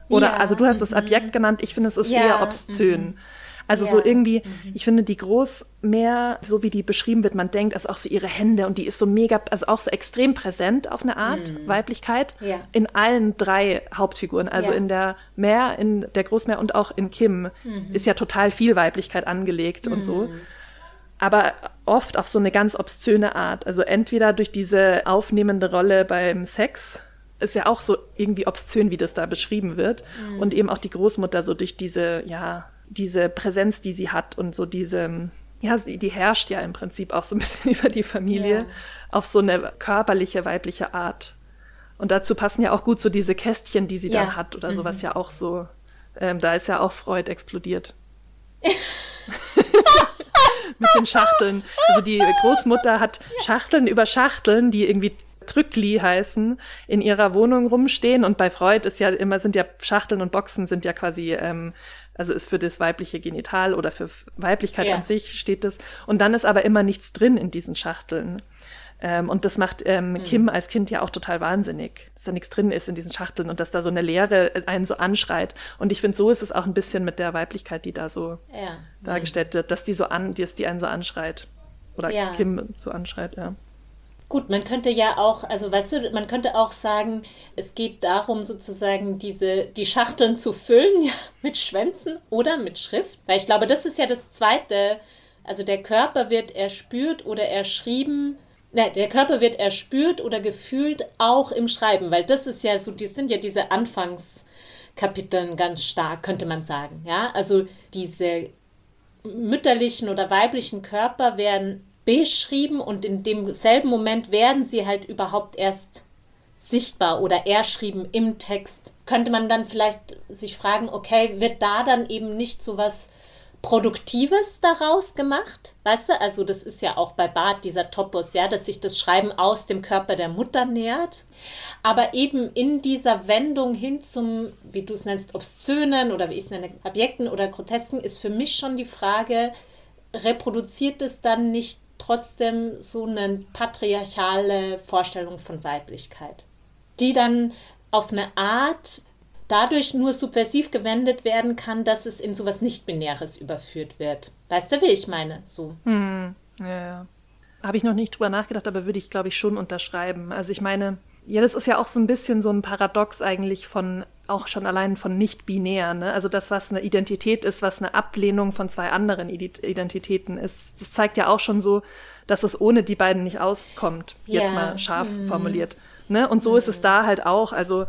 Oder, ja. also du hast das Objekt mhm. genannt, ich finde, es ist ja. eher obszön. Mhm. Also ja. so irgendwie, mhm. ich finde die groß mehr, so wie die beschrieben wird, man denkt, also auch so ihre Hände und die ist so mega, also auch so extrem präsent auf eine Art, mhm. Weiblichkeit, ja. in allen drei Hauptfiguren. Also ja. in der Mär, in der Großmär und auch in Kim mhm. ist ja total viel Weiblichkeit angelegt und so. Mhm. Aber oft auf so eine ganz obszöne Art. Also entweder durch diese aufnehmende Rolle beim Sex, ist ja auch so irgendwie obszön, wie das da beschrieben wird. Mhm. Und eben auch die Großmutter so durch diese, ja, diese Präsenz, die sie hat und so diese, ja, die herrscht ja im Prinzip auch so ein bisschen über die Familie ja. auf so eine körperliche, weibliche Art. Und dazu passen ja auch gut so diese Kästchen, die sie ja. dann hat oder mhm. sowas ja auch so. Ähm, da ist ja auch Freud explodiert. Mit den Schachteln. Also die Großmutter hat Schachteln über Schachteln, die irgendwie Trückli heißen, in ihrer Wohnung rumstehen. Und bei Freud ist ja immer, sind ja Schachteln und Boxen sind ja quasi ähm, also ist für das weibliche Genital oder für Weiblichkeit ja. an sich steht das. Und dann ist aber immer nichts drin in diesen Schachteln. Ähm, und das macht ähm, mhm. Kim als Kind ja auch total wahnsinnig, dass da nichts drin ist in diesen Schachteln und dass da so eine Leere einen so anschreit. Und ich finde, so ist es auch ein bisschen mit der Weiblichkeit, die da so ja. dargestellt wird, dass die so an, dass die einen so anschreit. Oder ja. Kim so anschreit, ja. Gut, man könnte ja auch, also weißt du, man könnte auch sagen, es geht darum, sozusagen diese, die Schachteln zu füllen ja, mit Schwänzen oder mit Schrift. Weil ich glaube, das ist ja das Zweite. Also der Körper wird erspürt oder erschrieben. Ne, der Körper wird erspürt oder gefühlt auch im Schreiben, weil das ist ja so, die sind ja diese Anfangskapiteln ganz stark, könnte man sagen. Ja, also diese mütterlichen oder weiblichen Körper werden beschrieben und in demselben Moment werden sie halt überhaupt erst sichtbar oder erschrieben im Text. Könnte man dann vielleicht sich fragen, okay, wird da dann eben nicht so was Produktives daraus gemacht? Weißt du, also das ist ja auch bei Barth dieser Topos, ja, dass sich das Schreiben aus dem Körper der Mutter nähert. Aber eben in dieser Wendung hin zum, wie du es nennst, Obszönen oder wie ich es nenne, Objekten oder Grotesken, ist für mich schon die Frage, reproduziert es dann nicht trotzdem so eine patriarchale Vorstellung von Weiblichkeit, die dann auf eine Art dadurch nur subversiv gewendet werden kann, dass es in sowas Nicht-Binäres überführt wird. Weißt du, wie ich meine? So. Hm, ja, ja. Habe ich noch nicht drüber nachgedacht, aber würde ich, glaube ich, schon unterschreiben. Also ich meine, ja, das ist ja auch so ein bisschen so ein Paradox eigentlich von auch schon allein von nicht binär, ne? Also das, was eine Identität ist, was eine Ablehnung von zwei anderen Identitäten ist, das zeigt ja auch schon so, dass es ohne die beiden nicht auskommt, jetzt yeah. mal scharf mm. formuliert. Ne? Und so mm. ist es da halt auch. Also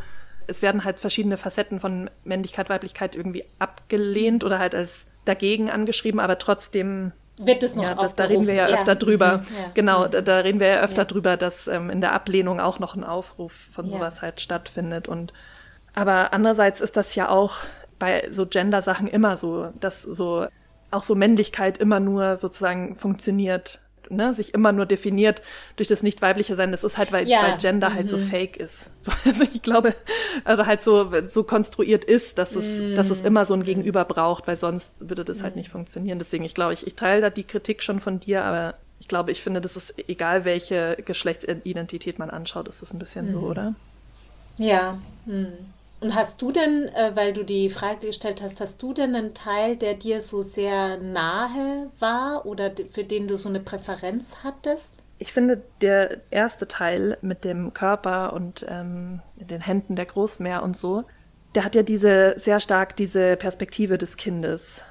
es werden halt verschiedene Facetten von Männlichkeit, Weiblichkeit irgendwie abgelehnt oder halt als dagegen angeschrieben, aber trotzdem wird es noch ja, das, da reden wir ja, ja. öfter drüber. Mhm. Ja. Genau, mhm. da, da, reden wir ja öfter drüber, dass ähm, in der Ablehnung auch noch ein Aufruf von sowas halt stattfindet. Und aber andererseits ist das ja auch bei so Gender-Sachen immer so, dass so auch so Männlichkeit immer nur sozusagen funktioniert, ne, sich immer nur definiert durch das nicht weibliche Sein. Das ist halt, weil, ja. weil Gender mhm. halt so mhm. fake ist. So, also ich glaube, also halt so, so konstruiert ist, dass es, mhm. dass es immer so ein Gegenüber braucht, weil sonst würde das halt mhm. nicht funktionieren. Deswegen, ich glaube, ich, ich teile da die Kritik schon von dir, aber ich glaube, ich finde, das ist egal, welche Geschlechtsidentität man anschaut, ist das ein bisschen so, mhm. oder? Ja. Mhm. Und hast du denn, äh, weil du die Frage gestellt hast, hast du denn einen Teil, der dir so sehr nahe war oder für den du so eine Präferenz hattest? Ich finde, der erste Teil mit dem Körper und ähm, den Händen der Großmeer und so, der hat ja diese sehr stark diese Perspektive des Kindes.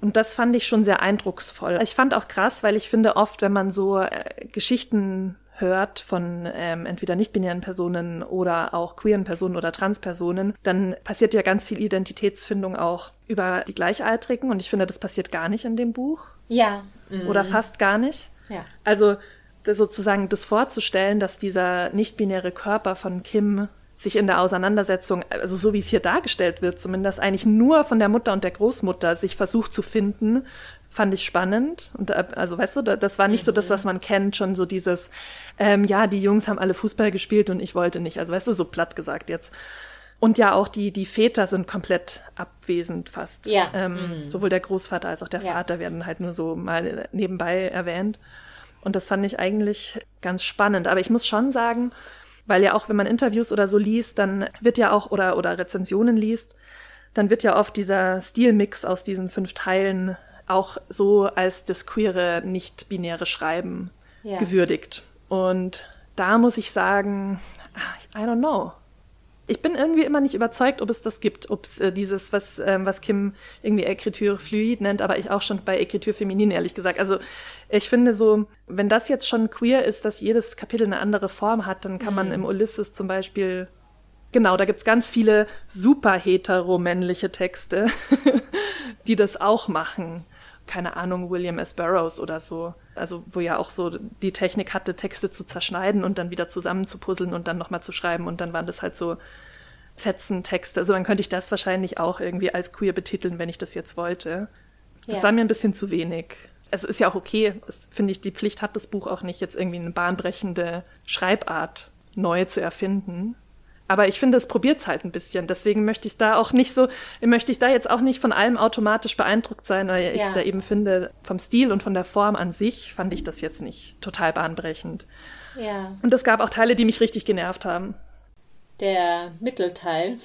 Und das fand ich schon sehr eindrucksvoll. Ich fand auch krass, weil ich finde oft, wenn man so äh, Geschichten hört von ähm, entweder nicht-binären Personen oder auch queeren Personen oder Transpersonen, dann passiert ja ganz viel Identitätsfindung auch über die Gleichaltrigen. Und ich finde, das passiert gar nicht in dem Buch. Ja. Mhm. Oder fast gar nicht. Ja. Also sozusagen das vorzustellen, dass dieser nicht-binäre Körper von Kim sich in der Auseinandersetzung, also so wie es hier dargestellt wird, zumindest eigentlich nur von der Mutter und der Großmutter sich versucht zu finden, fand ich spannend. Und also weißt du, das war nicht so das, was man kennt, schon so dieses, ähm, ja, die Jungs haben alle Fußball gespielt und ich wollte nicht. Also weißt du, so platt gesagt jetzt. Und ja, auch die, die Väter sind komplett abwesend fast. Ja. Ähm, mhm. Sowohl der Großvater als auch der ja. Vater werden halt nur so mal nebenbei erwähnt. Und das fand ich eigentlich ganz spannend. Aber ich muss schon sagen, weil ja auch, wenn man Interviews oder so liest, dann wird ja auch, oder, oder Rezensionen liest, dann wird ja oft dieser Stilmix aus diesen fünf Teilen auch so als das queere, nicht-binäre Schreiben ja. gewürdigt. Und da muss ich sagen, I don't know ich bin irgendwie immer nicht überzeugt, ob es das gibt, ob es äh, dieses, was, ähm, was Kim irgendwie Écriture fluid nennt, aber ich auch schon bei Écriture feminin, ehrlich gesagt. Also ich finde so, wenn das jetzt schon queer ist, dass jedes Kapitel eine andere Form hat, dann kann mhm. man im Ulysses zum Beispiel Genau, da gibt's ganz viele super hetero-männliche Texte, die das auch machen keine Ahnung, William S. Burroughs oder so. Also wo ja auch so die Technik hatte, Texte zu zerschneiden und dann wieder zusammenzupuzzeln und dann nochmal zu schreiben und dann waren das halt so Fetzen-Texte. Also dann könnte ich das wahrscheinlich auch irgendwie als queer betiteln, wenn ich das jetzt wollte. Das ja. war mir ein bisschen zu wenig. Es ist ja auch okay, finde ich, die Pflicht hat das Buch auch nicht, jetzt irgendwie eine bahnbrechende Schreibart neu zu erfinden. Aber ich finde, es probiert es halt ein bisschen. Deswegen möchte ich da auch nicht so, möchte ich da jetzt auch nicht von allem automatisch beeindruckt sein, weil ja. ich da eben finde, vom Stil und von der Form an sich fand ich das jetzt nicht total bahnbrechend. Ja. Und es gab auch Teile, die mich richtig genervt haben. Der Mittelteil.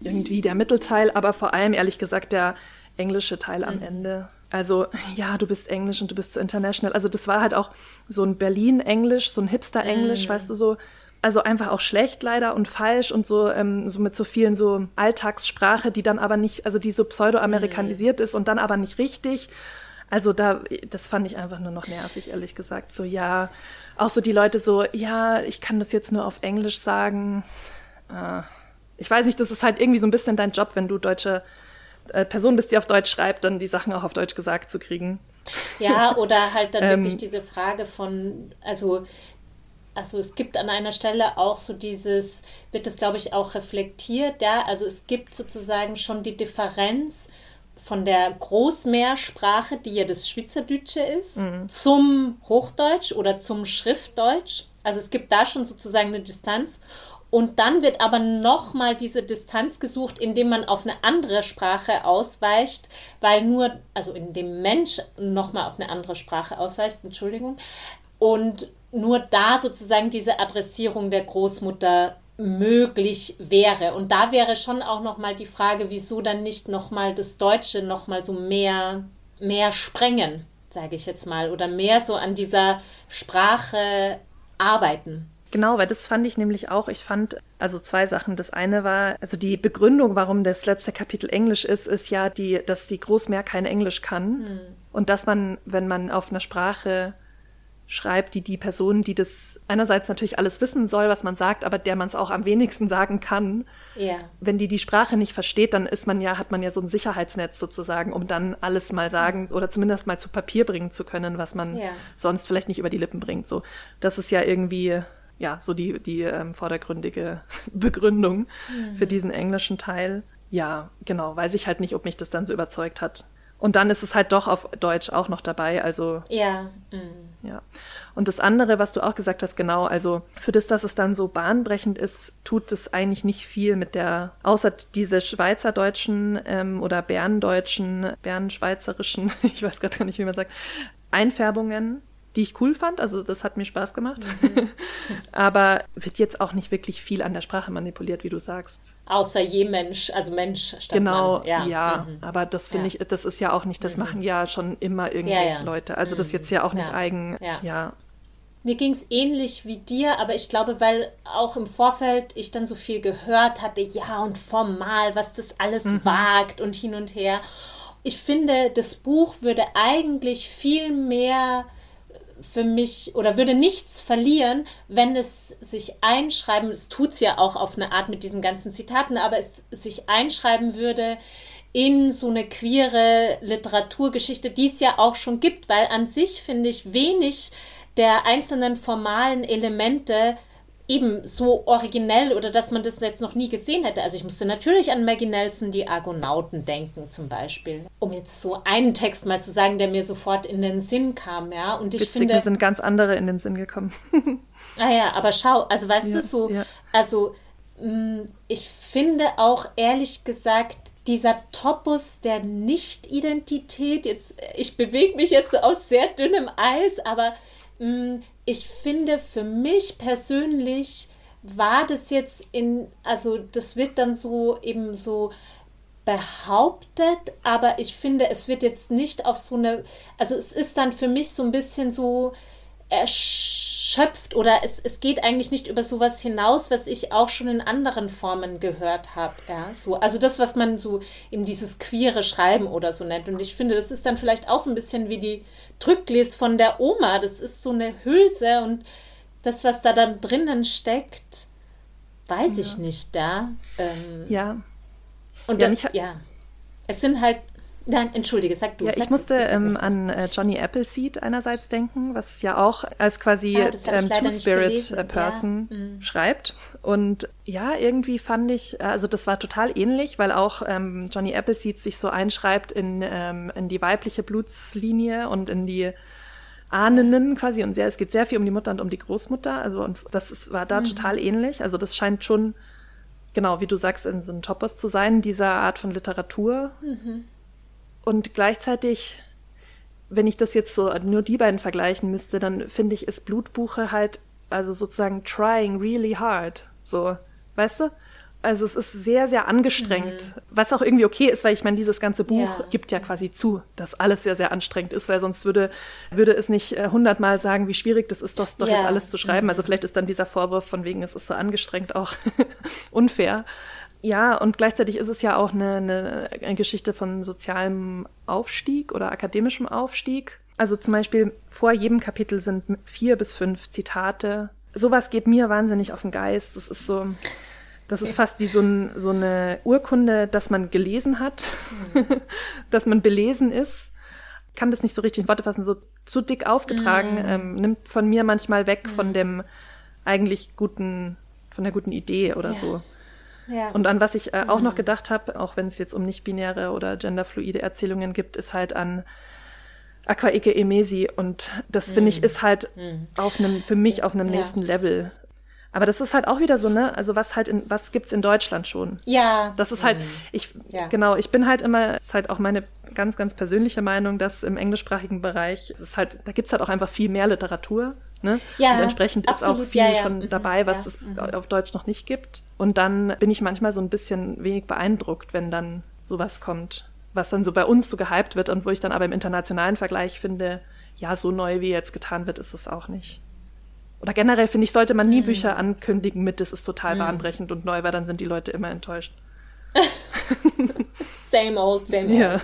Irgendwie der Mittelteil, aber vor allem ehrlich gesagt der englische Teil mhm. am Ende. Also, ja, du bist Englisch und du bist so international. Also, das war halt auch so ein Berlin-Englisch, so ein Hipster-Englisch, mhm. weißt du, so also einfach auch schlecht leider und falsch und so, ähm, so mit so vielen so Alltagssprache, die dann aber nicht, also die so pseudo-amerikanisiert mhm. ist und dann aber nicht richtig. Also da, das fand ich einfach nur noch nervig, ehrlich gesagt. So, ja, auch so die Leute so, ja, ich kann das jetzt nur auf Englisch sagen. Äh, ich weiß nicht, das ist halt irgendwie so ein bisschen dein Job, wenn du deutsche äh, Person bist, die auf Deutsch schreibt, dann die Sachen auch auf Deutsch gesagt zu kriegen. Ja, oder halt dann wirklich ähm, diese Frage von, also also es gibt an einer Stelle auch so dieses, wird es glaube ich auch reflektiert, ja, also es gibt sozusagen schon die Differenz von der Großmeersprache, die ja das Schweizerdeutsche ist, mhm. zum Hochdeutsch oder zum Schriftdeutsch. Also es gibt da schon sozusagen eine Distanz. Und dann wird aber nochmal diese Distanz gesucht, indem man auf eine andere Sprache ausweicht, weil nur, also indem Mensch nochmal auf eine andere Sprache ausweicht, Entschuldigung. Und nur da sozusagen diese Adressierung der Großmutter möglich wäre. Und da wäre schon auch noch mal die Frage, wieso dann nicht noch mal das Deutsche noch mal so mehr mehr sprengen, sage ich jetzt mal, oder mehr so an dieser Sprache arbeiten. Genau, weil das fand ich nämlich auch. Ich fand also zwei Sachen. Das eine war, also die Begründung, warum das letzte Kapitel Englisch ist, ist ja die, dass die Großmeer kein Englisch kann hm. und dass man, wenn man auf einer Sprache schreibt, die die Person, die das einerseits natürlich alles wissen soll, was man sagt, aber der man es auch am wenigsten sagen kann. Ja. Wenn die die Sprache nicht versteht, dann ist man ja, hat man ja so ein Sicherheitsnetz sozusagen, um dann alles mal sagen oder zumindest mal zu Papier bringen zu können, was man ja. sonst vielleicht nicht über die Lippen bringt. So, das ist ja irgendwie ja so die die ähm, vordergründige Begründung mhm. für diesen englischen Teil. Ja, genau, weiß ich halt nicht, ob mich das dann so überzeugt hat. Und dann ist es halt doch auf Deutsch auch noch dabei, also. Ja. Mhm. Ja. Und das andere, was du auch gesagt hast, genau, also für das, dass es dann so bahnbrechend ist, tut es eigentlich nicht viel mit der, außer diese schweizerdeutschen ähm, oder berndeutschen, bernschweizerischen, ich weiß gerade gar nicht, wie man sagt, Einfärbungen, die ich cool fand. Also das hat mir Spaß gemacht. Mhm. Aber wird jetzt auch nicht wirklich viel an der Sprache manipuliert, wie du sagst. Außer je Mensch, also Mensch statt Genau, Mann. ja. ja mhm. Aber das finde ja. ich, das ist ja auch nicht, das mhm. machen ja schon immer irgendwelche ja, Leute. Also das ist jetzt ja auch nicht eigen, ja. Mir ging es ähnlich wie dir, aber ich glaube, weil auch im Vorfeld ich dann so viel gehört hatte, ja und formal, was das alles mhm. wagt und hin und her. Ich finde, das Buch würde eigentlich viel mehr für mich oder würde nichts verlieren, wenn es sich einschreiben, es tut es ja auch auf eine Art mit diesen ganzen Zitaten, aber es sich einschreiben würde in so eine queere Literaturgeschichte, die es ja auch schon gibt, weil an sich finde ich wenig der einzelnen formalen Elemente eben so originell oder dass man das jetzt noch nie gesehen hätte. Also ich musste natürlich an Maggie Nelson, die Argonauten denken zum Beispiel. Um jetzt so einen Text mal zu sagen, der mir sofort in den Sinn kam, ja. Und ich Witzig, finde... Mir sind ganz andere in den Sinn gekommen. ah ja, aber schau, also weißt ja, du, so, ja. also mh, mm, ich finde auch ehrlich gesagt, dieser Topos der Nicht-Identität, jetzt, ich bewege mich jetzt so aus sehr dünnem Eis, aber Mm, ich finde für mich persönlich war das jetzt in, also das wird dann so eben so behauptet, aber ich finde, es wird jetzt nicht auf so eine, also es ist dann für mich so ein bisschen so erschöpft oder es, es geht eigentlich nicht über sowas hinaus, was ich auch schon in anderen Formen gehört habe. Ja, so, also das, was man so eben dieses queere Schreiben oder so nennt. Und ich finde, das ist dann vielleicht auch so ein bisschen wie die Drücklis von der Oma. Das ist so eine Hülse und das, was da dann drinnen steckt, weiß ja. ich nicht da. Ähm, ja. Und dann, ja, ja. Es sind halt Nein, entschuldige, sag du. Ja, sag ich musste ähm, an äh, Johnny Appleseed einerseits denken, was ja auch als quasi ah, ähm, Two-Spirit-Person ja. mhm. schreibt. Und ja, irgendwie fand ich, also das war total ähnlich, weil auch ähm, Johnny Appleseed sich so einschreibt in, ähm, in die weibliche Blutslinie und in die Ahnen quasi. Und sehr, es geht sehr viel um die Mutter und um die Großmutter. Also und das ist, war da mhm. total ähnlich. Also das scheint schon, genau, wie du sagst, in so einem Topos zu sein, dieser Art von Literatur. Mhm. Und gleichzeitig, wenn ich das jetzt so nur die beiden vergleichen müsste, dann finde ich, ist Blutbuche halt, also sozusagen trying really hard. So, weißt du? Also es ist sehr, sehr angestrengt, mhm. was auch irgendwie okay ist, weil ich meine, dieses ganze Buch ja. gibt ja quasi zu, dass alles sehr, sehr anstrengend ist, weil sonst würde, würde es nicht äh, hundertmal sagen, wie schwierig das ist, doch, doch ja. jetzt alles zu schreiben. Mhm. Also vielleicht ist dann dieser Vorwurf von wegen, es ist so angestrengt auch unfair. Ja, und gleichzeitig ist es ja auch eine, eine, eine Geschichte von sozialem Aufstieg oder akademischem Aufstieg. Also zum Beispiel vor jedem Kapitel sind vier bis fünf Zitate. Sowas geht mir wahnsinnig auf den Geist. Das ist so, das ist fast wie so, ein, so eine Urkunde, dass man gelesen hat, mhm. dass man belesen ist. Kann das nicht so richtig in Worte fassen, so zu dick aufgetragen, mhm. ähm, nimmt von mir manchmal weg mhm. von dem eigentlich guten, von der guten Idee oder ja. so. Ja. Und an was ich äh, auch mhm. noch gedacht habe, auch wenn es jetzt um nicht-binäre oder genderfluide Erzählungen gibt, ist halt an Aquaeke Emesi. Und das mhm. finde ich ist halt mhm. auf einem, für mich auf einem ja. nächsten Level. Aber das ist halt auch wieder so, ne? Also was halt in, was gibt's in Deutschland schon? Ja. Das ist halt, mhm. ich, ja. genau, ich bin halt immer, ist halt auch meine ganz, ganz persönliche Meinung, dass im englischsprachigen Bereich, es ist halt, da gibt's halt auch einfach viel mehr Literatur. Ne? Ja, und entsprechend absolut, ist auch viel ja, ja. schon mhm, dabei, was es mhm. auf Deutsch noch nicht gibt. Und dann bin ich manchmal so ein bisschen wenig beeindruckt, wenn dann sowas kommt, was dann so bei uns so gehypt wird und wo ich dann aber im internationalen Vergleich finde, ja, so neu wie jetzt getan wird, ist es auch nicht. Oder generell finde ich, sollte man nie mhm. Bücher ankündigen mit, das ist total mhm. bahnbrechend und neu, weil dann sind die Leute immer enttäuscht. same old, same old. Ja.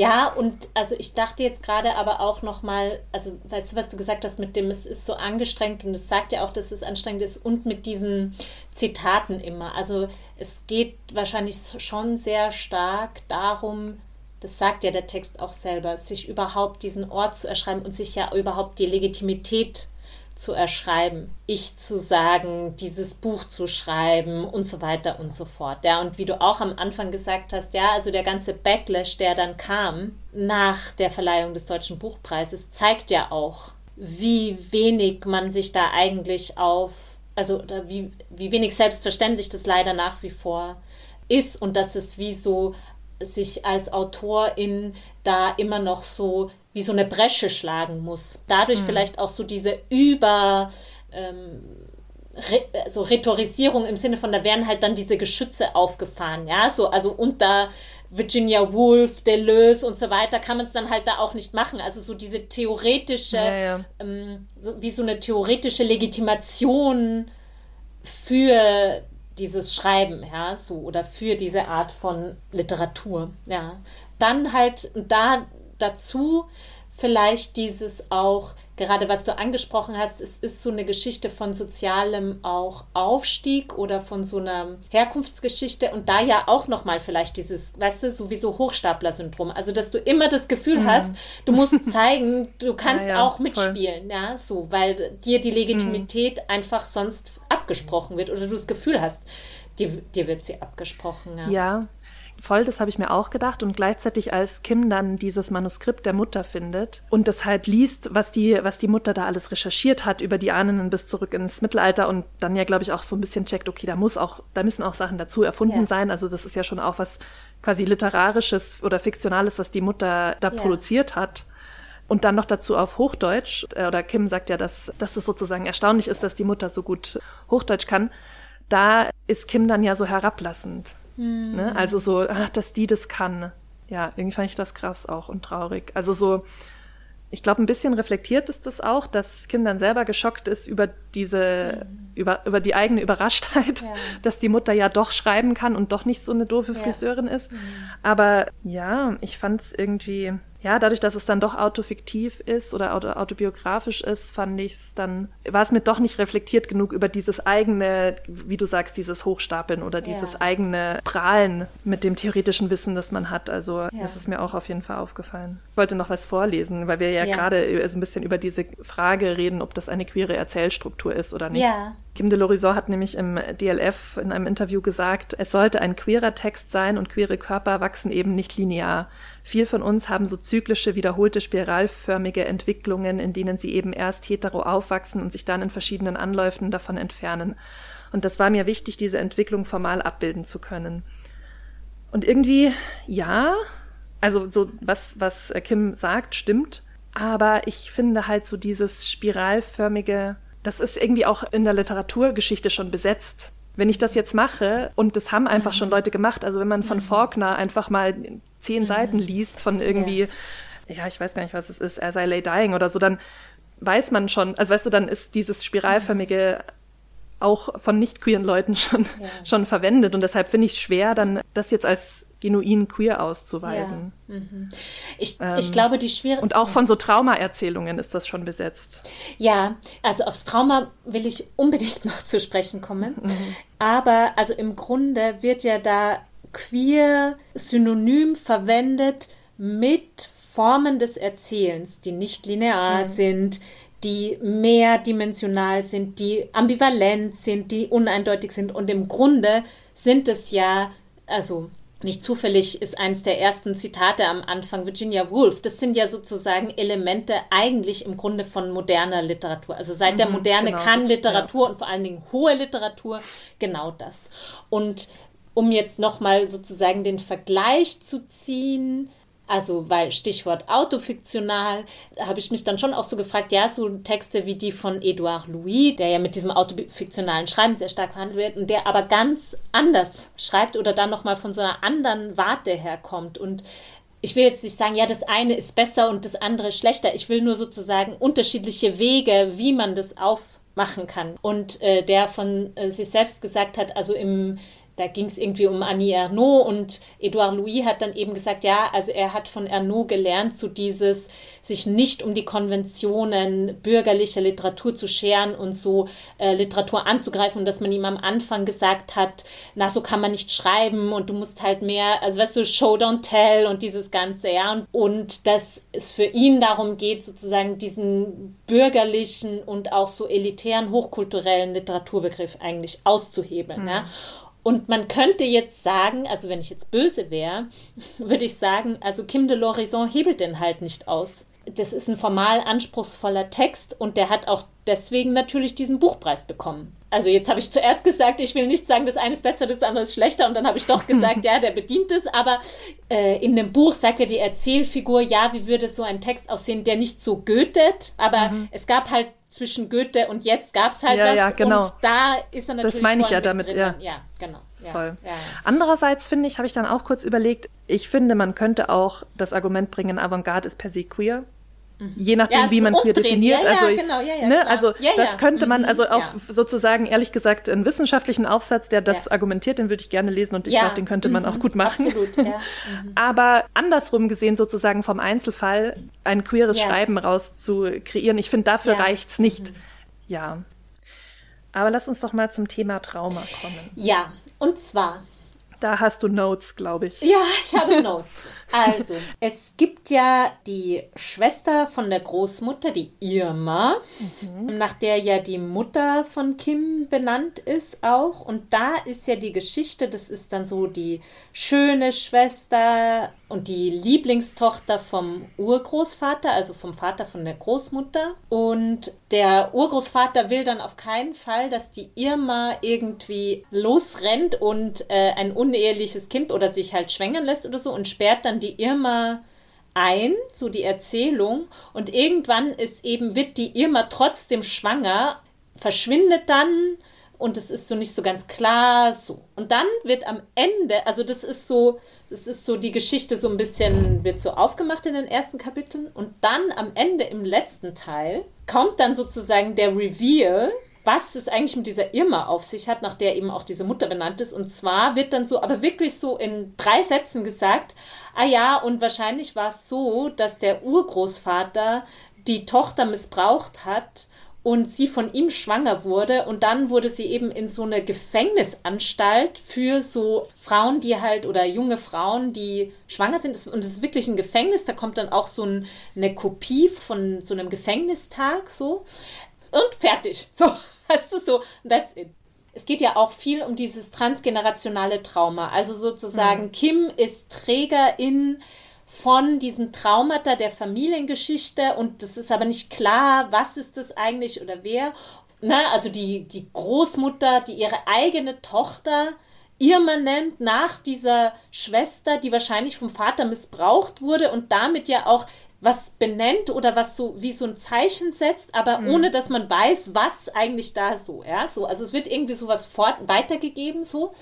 Ja, und also ich dachte jetzt gerade aber auch nochmal, also weißt du, was du gesagt hast mit dem, es ist so angestrengt und es sagt ja auch, dass es anstrengend ist und mit diesen Zitaten immer. Also es geht wahrscheinlich schon sehr stark darum, das sagt ja der Text auch selber, sich überhaupt diesen Ort zu erschreiben und sich ja überhaupt die Legitimität zu erschreiben, ich zu sagen, dieses Buch zu schreiben und so weiter und so fort. Ja, und wie du auch am Anfang gesagt hast, ja, also der ganze Backlash, der dann kam nach der Verleihung des Deutschen Buchpreises, zeigt ja auch, wie wenig man sich da eigentlich auf, also wie, wie wenig selbstverständlich das leider nach wie vor ist und dass es wie so sich als Autorin da immer noch so wie so eine Bresche schlagen muss. Dadurch mhm. vielleicht auch so diese Über, ähm, Re so Rhetorisierung im Sinne von, da werden halt dann diese Geschütze aufgefahren, ja, so, also da Virginia Woolf, Deleuze und so weiter, kann man es dann halt da auch nicht machen. Also so diese theoretische, ja, ja. Ähm, so, wie so eine theoretische Legitimation für dieses Schreiben, ja, so oder für diese Art von Literatur, ja. Dann halt da dazu vielleicht dieses auch, gerade was du angesprochen hast, es ist so eine Geschichte von sozialem auch Aufstieg oder von so einer Herkunftsgeschichte und da ja auch nochmal vielleicht dieses, weißt du, sowieso Hochstapler-Syndrom. Also, dass du immer das Gefühl mhm. hast, du musst zeigen, du kannst ja, ja, auch mitspielen, voll. ja, so, weil dir die Legitimität mhm. einfach sonst abgesprochen wird oder du das Gefühl hast, dir, dir wird sie abgesprochen. Ja. ja, voll, das habe ich mir auch gedacht. Und gleichzeitig, als Kim dann dieses Manuskript der Mutter findet und das halt liest, was die, was die Mutter da alles recherchiert hat über die Ahnen bis zurück ins Mittelalter und dann ja, glaube ich, auch so ein bisschen checkt, okay, da muss auch, da müssen auch Sachen dazu erfunden ja. sein. Also das ist ja schon auch was quasi literarisches oder fiktionales, was die Mutter da ja. produziert hat. Und dann noch dazu auf Hochdeutsch, äh, oder Kim sagt ja, dass, dass es sozusagen erstaunlich ist, dass die Mutter so gut Hochdeutsch kann. Da ist Kim dann ja so herablassend. Mhm. Ne? Also so, ach, dass die das kann. Ja, irgendwie fand ich das krass auch und traurig. Also so, ich glaube, ein bisschen reflektiert ist das auch, dass Kim dann selber geschockt ist über diese, mhm. über, über die eigene Überraschtheit, ja. dass die Mutter ja doch schreiben kann und doch nicht so eine doofe Friseurin ja. ist. Mhm. Aber ja, ich fand es irgendwie, ja, dadurch, dass es dann doch autofiktiv ist oder autobiografisch ist, fand ich es dann, war es mir doch nicht reflektiert genug über dieses eigene, wie du sagst, dieses Hochstapeln oder dieses ja. eigene Prahlen mit dem theoretischen Wissen, das man hat. Also ja. das ist mir auch auf jeden Fall aufgefallen. Ich wollte noch was vorlesen, weil wir ja, ja. gerade so ein bisschen über diese Frage reden, ob das eine queere Erzählstruktur ist oder nicht. Ja. Kim de l'Horizon hat nämlich im DLF in einem Interview gesagt, es sollte ein queerer Text sein und queere Körper wachsen eben nicht linear. Viel von uns haben so zyklische, wiederholte, spiralförmige Entwicklungen, in denen sie eben erst hetero aufwachsen und sich dann in verschiedenen Anläufen davon entfernen. Und das war mir wichtig, diese Entwicklung formal abbilden zu können. Und irgendwie, ja, also so was, was Kim sagt, stimmt. Aber ich finde halt so dieses spiralförmige, das ist irgendwie auch in der Literaturgeschichte schon besetzt. Wenn ich das jetzt mache, und das haben einfach mhm. schon Leute gemacht, also wenn man von mhm. Faulkner einfach mal zehn mhm. Seiten liest von irgendwie, ja. ja. ich weiß gar nicht, was es ist, As I Lay Dying oder so, dann weiß man schon, also weißt du, dann ist dieses spiralförmige auch von nicht queeren Leuten schon, ja. schon verwendet. Und deshalb finde ich es schwer, dann das jetzt als genuin queer auszuweisen. Ja. Mhm. Ich, ähm, ich glaube, die Schwierigkeit. Und auch von so Traumaerzählungen ist das schon besetzt. Ja, also aufs Trauma will ich unbedingt noch zu sprechen kommen. Mhm. Aber also im Grunde wird ja da queer synonym verwendet mit Formen des Erzählens, die nicht linear mhm. sind, die mehrdimensional sind, die ambivalent sind, die uneindeutig sind. Und im Grunde sind es ja, also nicht zufällig ist eines der ersten Zitate am Anfang Virginia Woolf. Das sind ja sozusagen Elemente eigentlich im Grunde von moderner Literatur. Also seit mhm, der Moderne genau, kann Literatur ja. und vor allen Dingen hohe Literatur genau das. Und um jetzt nochmal sozusagen den Vergleich zu ziehen, also, weil Stichwort autofiktional, habe ich mich dann schon auch so gefragt, ja, so Texte wie die von Edouard Louis, der ja mit diesem autofiktionalen Schreiben sehr stark verhandelt wird und der aber ganz anders schreibt oder dann nochmal von so einer anderen Warte herkommt und ich will jetzt nicht sagen, ja, das eine ist besser und das andere schlechter. Ich will nur sozusagen unterschiedliche Wege, wie man das aufmachen kann. Und äh, der von äh, sich selbst gesagt hat, also im da ging es irgendwie um Annie Ernaux und Edouard Louis hat dann eben gesagt, ja, also er hat von Ernaux gelernt, so dieses sich nicht um die Konventionen bürgerlicher Literatur zu scheren und so äh, Literatur anzugreifen und dass man ihm am Anfang gesagt hat, na, so kann man nicht schreiben und du musst halt mehr, also weißt du, Show, don't tell und dieses Ganze, ja, und, und dass es für ihn darum geht, sozusagen diesen bürgerlichen und auch so elitären, hochkulturellen Literaturbegriff eigentlich auszuhebeln, mhm. ja. Und man könnte jetzt sagen, also wenn ich jetzt böse wäre, würde ich sagen, also Kim de l'Horizon hebelt den halt nicht aus. Das ist ein formal anspruchsvoller Text und der hat auch deswegen natürlich diesen Buchpreis bekommen. Also jetzt habe ich zuerst gesagt, ich will nicht sagen, das eine ist besser, das andere ist schlechter und dann habe ich doch gesagt, ja, der bedient es, aber äh, in dem Buch sagt ja die Erzählfigur, ja, wie würde so ein Text aussehen, der nicht so götet, aber mhm. es gab halt zwischen Goethe und jetzt gab es halt ja, was. Ja, genau. Und da ist er natürlich. Das meine ich ja damit, ja. Ja, genau. Ja, Voll. Ja, Andererseits finde ich, habe ich dann auch kurz überlegt, ich finde, man könnte auch das Argument bringen, Avantgarde ist per se queer. Mhm. Je nachdem, ja, wie man queer definiert. Ja, also, ja, genau, ja, ja, ne? also das könnte man, also auch sozusagen, ehrlich gesagt, einen wissenschaftlichen Aufsatz, der das argumentiert, den würde ich gerne lesen und ich glaube, den könnte man mhm. auch gut machen. Absolut, ja. Mhm. Aber andersrum gesehen, sozusagen vom Einzelfall ein queeres Schreiben rauszukreieren, ich finde, dafür ja. reicht es nicht. Mhm. Ja. Aber lass uns doch mal zum Thema Trauma kommen. Ja, und zwar da hast du Notes, glaube ich. Ja, ich habe Notes. Also, es gibt ja die Schwester von der Großmutter, die Irma, mhm. nach der ja die Mutter von Kim benannt ist auch. Und da ist ja die Geschichte, das ist dann so die schöne Schwester und die Lieblingstochter vom Urgroßvater, also vom Vater von der Großmutter. Und der Urgroßvater will dann auf keinen Fall, dass die Irma irgendwie losrennt und äh, ein uneheliches Kind oder sich halt schwängern lässt oder so und sperrt dann die Irma ein, so die Erzählung. Und irgendwann ist eben, wird die Irma trotzdem schwanger, verschwindet dann und es ist so nicht so ganz klar so. Und dann wird am Ende, also das ist so, das ist so die Geschichte so ein bisschen, wird so aufgemacht in den ersten Kapiteln und dann am Ende im letzten Teil kommt dann sozusagen der Reveal, was es eigentlich mit dieser Irma auf sich hat, nach der eben auch diese Mutter benannt ist. Und zwar wird dann so, aber wirklich so in drei Sätzen gesagt, ah ja, und wahrscheinlich war es so, dass der Urgroßvater die Tochter missbraucht hat und sie von ihm schwanger wurde und dann wurde sie eben in so eine Gefängnisanstalt für so Frauen, die halt oder junge Frauen, die schwanger sind und es ist wirklich ein Gefängnis, da kommt dann auch so ein, eine Kopie von so einem Gefängnistag so und fertig. So, weißt du, so, that's it. Es geht ja auch viel um dieses transgenerationale Trauma. Also sozusagen, mhm. Kim ist Trägerin von diesen Traumata der Familiengeschichte und das ist aber nicht klar, was ist das eigentlich oder wer. Na, also die, die Großmutter, die ihre eigene Tochter Irma nennt nach dieser Schwester, die wahrscheinlich vom Vater missbraucht wurde und damit ja auch was benennt oder was so wie so ein Zeichen setzt, aber mhm. ohne dass man weiß, was eigentlich da so, ja, so. Also es wird irgendwie sowas fort weitergegeben, so.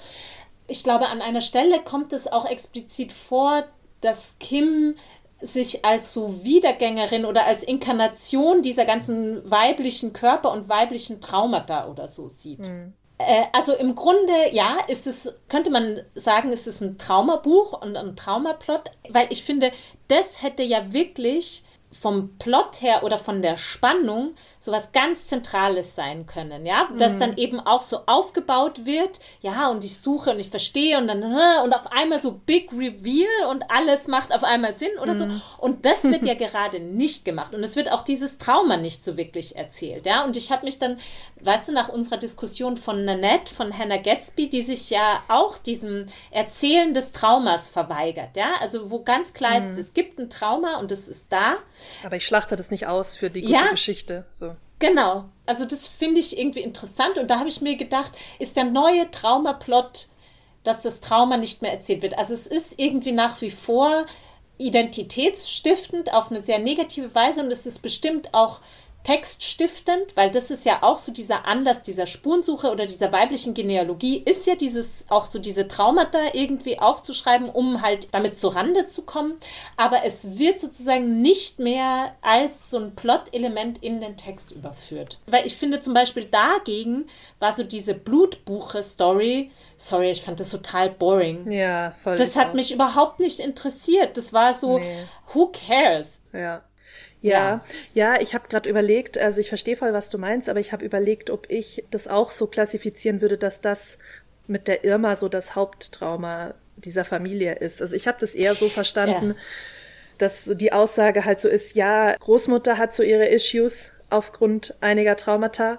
Ich glaube, an einer Stelle kommt es auch explizit vor, dass Kim sich als so Wiedergängerin oder als Inkarnation dieser ganzen weiblichen Körper und weiblichen Traumata oder so sieht. Mhm. Äh, also im Grunde, ja, ist es, könnte man sagen, ist es ein Traumabuch und ein Traumaplot, weil ich finde, das hätte ja wirklich vom Plot her oder von der Spannung sowas ganz Zentrales sein können, ja, mhm. das dann eben auch so aufgebaut wird, ja, und ich suche und ich verstehe und dann und auf einmal so Big Reveal und alles macht auf einmal Sinn oder mhm. so und das wird ja gerade nicht gemacht und es wird auch dieses Trauma nicht so wirklich erzählt, ja, und ich habe mich dann, weißt du, nach unserer Diskussion von Nanette, von Hannah Gatsby, die sich ja auch diesem Erzählen des Traumas verweigert, ja, also wo ganz klar ist, mhm. es gibt ein Trauma und es ist da. Aber ich schlachte das nicht aus für die gute ja, Geschichte, so. Genau. Also das finde ich irgendwie interessant und da habe ich mir gedacht, ist der neue Traumaplot, dass das Trauma nicht mehr erzählt wird. Also es ist irgendwie nach wie vor identitätsstiftend auf eine sehr negative Weise und es ist bestimmt auch textstiftend, weil das ist ja auch so dieser Anlass dieser Spurensuche oder dieser weiblichen Genealogie, ist ja dieses auch so diese Traumata irgendwie aufzuschreiben, um halt damit zu Rande zu kommen. Aber es wird sozusagen nicht mehr als so ein Plot-Element in den Text überführt. Weil ich finde zum Beispiel dagegen war so diese Blutbuche-Story, sorry, ich fand das total boring. Ja, voll. Das hat auch. mich überhaupt nicht interessiert. Das war so, nee. who cares? Ja. Ja, ja, ja ich habe gerade überlegt, also ich verstehe voll, was du meinst, aber ich habe überlegt, ob ich das auch so klassifizieren würde, dass das mit der Irma so das Haupttrauma dieser Familie ist. Also ich habe das eher so verstanden, ja. dass die Aussage halt so ist, ja, Großmutter hat so ihre Issues aufgrund einiger Traumata,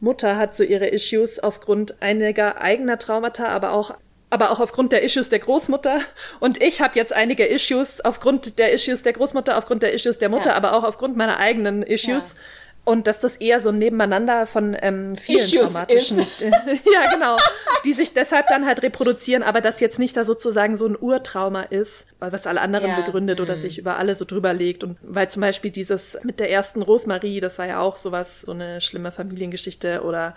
Mutter hat so ihre Issues aufgrund einiger eigener Traumata, aber auch aber auch aufgrund der Issues der Großmutter. Und ich habe jetzt einige Issues aufgrund der Issues der Großmutter, aufgrund der Issues der Mutter, ja. aber auch aufgrund meiner eigenen Issues. Ja. Und dass das eher so ein Nebeneinander von ähm, vielen Issues traumatischen, ja genau, die sich deshalb dann halt reproduzieren, aber das jetzt nicht da sozusagen so ein Urtrauma ist, weil was alle anderen ja. begründet mhm. oder sich über alle so drüber legt und weil zum Beispiel dieses mit der ersten Rosmarie, das war ja auch sowas, so eine schlimme Familiengeschichte oder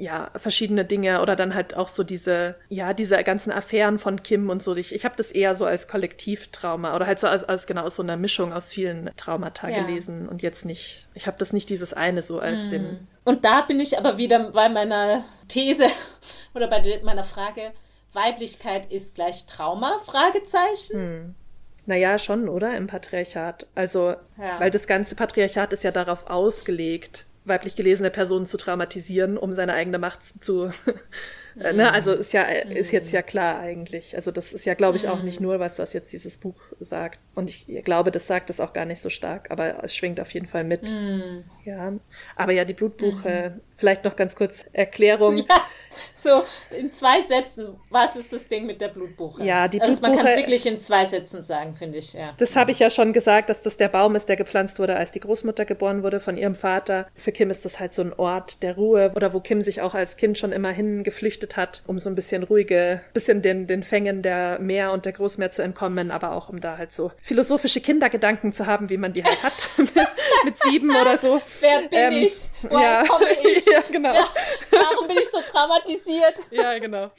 ja, verschiedene Dinge oder dann halt auch so diese, ja, diese ganzen Affären von Kim und so. Ich, ich habe das eher so als Kollektivtrauma oder halt so als, als genau so einer Mischung aus vielen Traumata ja. gelesen und jetzt nicht, ich habe das nicht dieses eine so als hm. den. Und da bin ich aber wieder bei meiner These oder bei meiner Frage, Weiblichkeit ist gleich Trauma? Fragezeichen. Hm. Naja, schon, oder? Im Patriarchat. Also, ja. weil das ganze Patriarchat ist ja darauf ausgelegt, weiblich gelesene Personen zu traumatisieren, um seine eigene Macht zu. mhm. ne? Also ist ja, ist jetzt ja klar eigentlich. Also das ist ja, glaube ich, auch nicht nur, was das jetzt dieses Buch sagt. Und ich glaube, das sagt es auch gar nicht so stark, aber es schwingt auf jeden Fall mit. Mhm. Ja. Aber ja, die Blutbuche, mhm. vielleicht noch ganz kurz Erklärung. Ja. So, in zwei Sätzen, was ist das Ding mit der Blutbuche? Ja, die Blutbuche. Also man kann es wirklich in zwei Sätzen sagen, finde ich. Ja. Das habe ich ja schon gesagt, dass das der Baum ist, der gepflanzt wurde, als die Großmutter geboren wurde von ihrem Vater. Für Kim ist das halt so ein Ort der Ruhe oder wo Kim sich auch als Kind schon immer hingeflüchtet hat, um so ein bisschen ruhige, bisschen den, den Fängen der Meer und der Großmeer zu entkommen, aber auch um da halt so philosophische Kindergedanken zu haben, wie man die halt hat mit sieben oder so. Wer bin ähm, ich? Woher ja. komme ich? ja, genau. Ja, warum bin ich so traumatisiert? Traumatisiert. Ja, genau.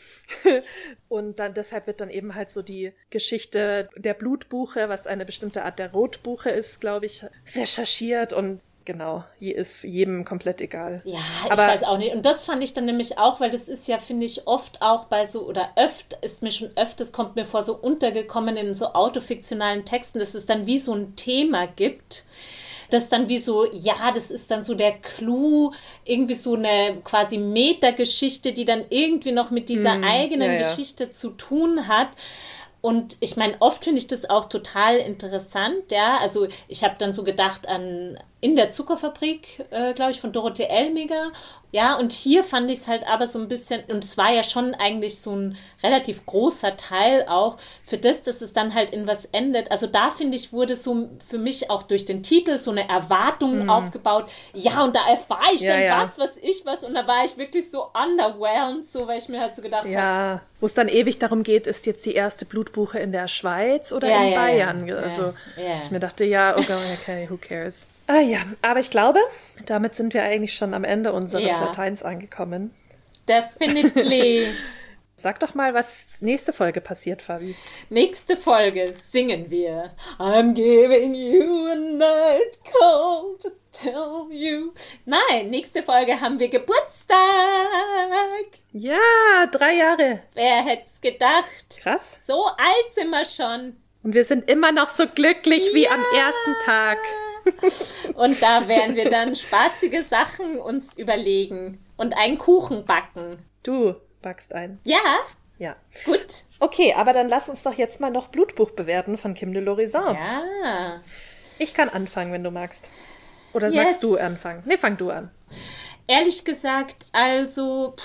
Und dann deshalb wird dann eben halt so die Geschichte der Blutbuche, was eine bestimmte Art der Rotbuche ist, glaube ich, recherchiert und Genau, ist jedem komplett egal. Ja, Aber ich weiß auch nicht. Und das fand ich dann nämlich auch, weil das ist ja, finde ich, oft auch bei so, oder öfter, ist mir schon öfters, kommt mir vor, so untergekommen in so autofiktionalen Texten, dass es dann wie so ein Thema gibt, das dann wie so, ja, das ist dann so der Clou, irgendwie so eine quasi Metageschichte, die dann irgendwie noch mit dieser mm, eigenen ja, ja. Geschichte zu tun hat. Und ich meine, oft finde ich das auch total interessant, ja. Also ich habe dann so gedacht an in der Zuckerfabrik, äh, glaube ich, von Dorothee Elmiger. Ja, und hier fand ich es halt aber so ein bisschen, und es war ja schon eigentlich so ein relativ großer Teil auch für das, dass es dann halt in was endet. Also da finde ich, wurde so für mich auch durch den Titel so eine Erwartung mhm. aufgebaut. Ja, und da erfahre ich ja, dann ja. was, was ich was. Und da war ich wirklich so underwhelmed, so, weil ich mir halt so gedacht habe. Ja, wo es dann ewig darum geht, ist jetzt die erste Blutbuche in der Schweiz oder in Bayern? Also ich mir dachte, ja, okay, okay, who cares? Ah ja, aber ich glaube, damit sind wir eigentlich schon am Ende unseres ja. Lateins angekommen. Definitely. Sag doch mal, was nächste Folge passiert, Fabi. Nächste Folge singen wir I'm giving you a night call to tell you. Nein, nächste Folge haben wir Geburtstag. Ja, drei Jahre. Wer hätte es gedacht? Krass. So alt sind wir schon. Und wir sind immer noch so glücklich ja. wie am ersten Tag. Und da werden wir dann spaßige Sachen uns überlegen und einen Kuchen backen. Du backst einen. Ja. Ja. Gut. Okay, aber dann lass uns doch jetzt mal noch Blutbuch bewerten von Kim de Lorison. Ja. Ich kann anfangen, wenn du magst. Oder yes. magst du anfangen? Nee, fang du an. Ehrlich gesagt, also.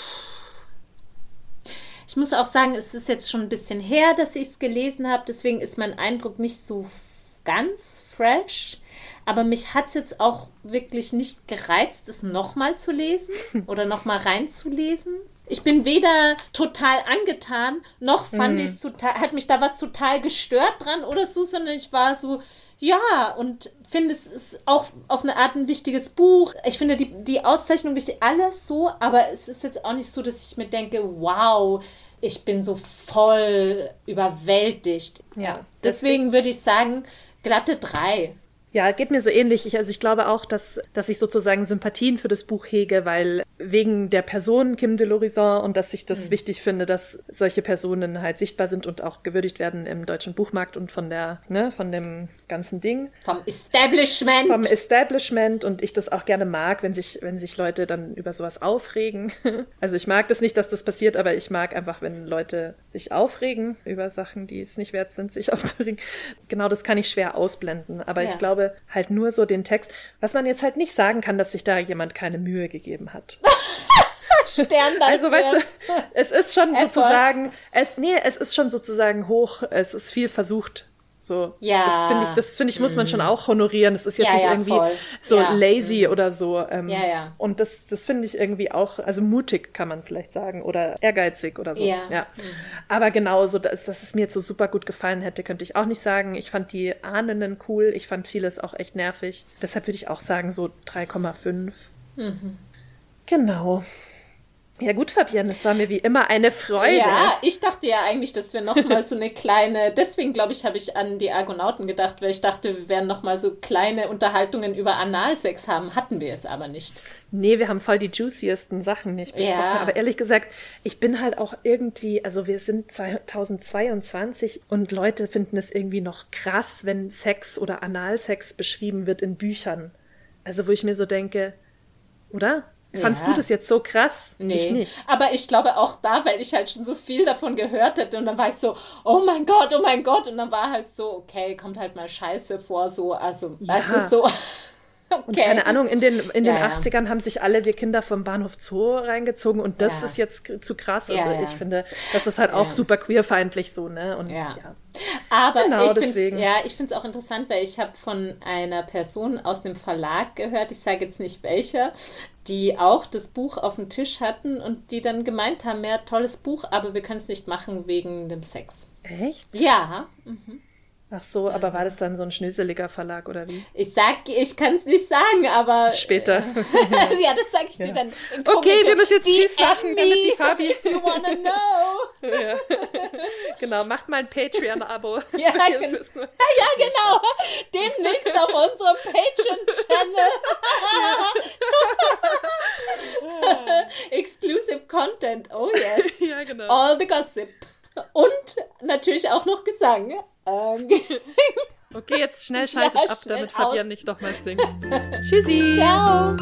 Ich muss auch sagen, es ist jetzt schon ein bisschen her, dass ich es gelesen habe, deswegen ist mein Eindruck nicht so ganz fresh. Aber mich hat es jetzt auch wirklich nicht gereizt, es nochmal zu lesen oder nochmal reinzulesen. Ich bin weder total angetan, noch fand mm. ich total, hat mich da was total gestört dran oder so, sondern ich war so, ja, und finde, es ist auch auf eine Art ein wichtiges Buch. Ich finde die, die Auszeichnung wichtig, alles so, aber es ist jetzt auch nicht so, dass ich mir denke, wow, ich bin so voll überwältigt. Ja, deswegen würde ich sagen, glatte drei. Ja, geht mir so ähnlich. Ich, also ich glaube auch, dass, dass ich sozusagen Sympathien für das Buch hege, weil wegen der Person Kim de l'Horizon und dass ich das mhm. wichtig finde, dass solche Personen halt sichtbar sind und auch gewürdigt werden im deutschen Buchmarkt und von der, ne, von dem ganzen Ding. Vom Establishment. Vom Establishment und ich das auch gerne mag, wenn sich, wenn sich Leute dann über sowas aufregen. Also ich mag das nicht, dass das passiert, aber ich mag einfach, wenn Leute sich aufregen über Sachen, die es nicht wert sind, sich aufzuregen. Genau das kann ich schwer ausblenden. Aber ja. ich glaube, halt nur so den Text, was man jetzt halt nicht sagen kann, dass sich da jemand keine Mühe gegeben hat. Stern. Also weißt du, es ist schon sozusagen, es, nee, es ist schon sozusagen hoch, es ist viel versucht so, ja. Das finde ich, das finde ich, muss man schon mhm. auch honorieren. Das ist jetzt ja, nicht ja, irgendwie voll. so ja. lazy mhm. oder so. Ähm, ja, ja. Und das, das finde ich irgendwie auch, also mutig kann man vielleicht sagen oder ehrgeizig oder so. Ja. ja. Mhm. Aber genauso, dass, dass es mir jetzt so super gut gefallen hätte, könnte ich auch nicht sagen. Ich fand die Ahnenden cool. Ich fand vieles auch echt nervig. Deshalb würde ich auch sagen so 3,5. Mhm. Genau. Ja gut, Fabian, es war mir wie immer eine Freude. Ja, ich dachte ja eigentlich, dass wir noch mal so eine kleine, deswegen glaube ich, habe ich an die Argonauten gedacht, weil ich dachte, wir werden noch mal so kleine Unterhaltungen über Analsex haben. Hatten wir jetzt aber nicht. Nee, wir haben voll die juiciesten Sachen nicht besprochen. Ja. Aber ehrlich gesagt, ich bin halt auch irgendwie, also wir sind 2022 und Leute finden es irgendwie noch krass, wenn Sex oder Analsex beschrieben wird in Büchern. Also wo ich mir so denke, oder? Fandst ja. du das jetzt so krass? Nee. Ich nicht. Aber ich glaube auch da, weil ich halt schon so viel davon gehört hätte und dann war ich so, oh mein Gott, oh mein Gott. Und dann war halt so, okay, kommt halt mal Scheiße vor, so, also, ja. weißt du, so. Okay. Und keine Ahnung, in den, in den ja, 80ern haben sich alle wir Kinder vom Bahnhof Zoo reingezogen und das ist jetzt zu krass. Also ich finde, das ist halt auch super queerfeindlich so, ne? Und, ja. Aber genau, ich finde ja, ich finde es auch interessant, weil ich habe von einer Person aus dem Verlag gehört, ich sage jetzt nicht welcher, die auch das Buch auf dem Tisch hatten und die dann gemeint haben, ja, tolles Buch, aber wir können es nicht machen wegen dem Sex. Echt? Ja. Mhm. Ach so, aber war das dann so ein schnöseliger Verlag oder wie? Ich sag, ich kann es nicht sagen, aber. Später. ja, das sag ich ja. dir dann. okay, wir müssen jetzt Tschüss machen, damit die Fabi. If you wanna know. ja. Genau, macht mal ein Patreon-Abo. ja, gen ja, genau. Demnächst auf unserem Patreon-Channel. Exclusive Content, oh yes. Ja, genau. All the gossip. Und natürlich auch noch Gesang. Ähm. Okay, jetzt schnell schaltet ja, ab, damit Fabian nicht nochmal singt. Tschüssi. Ciao.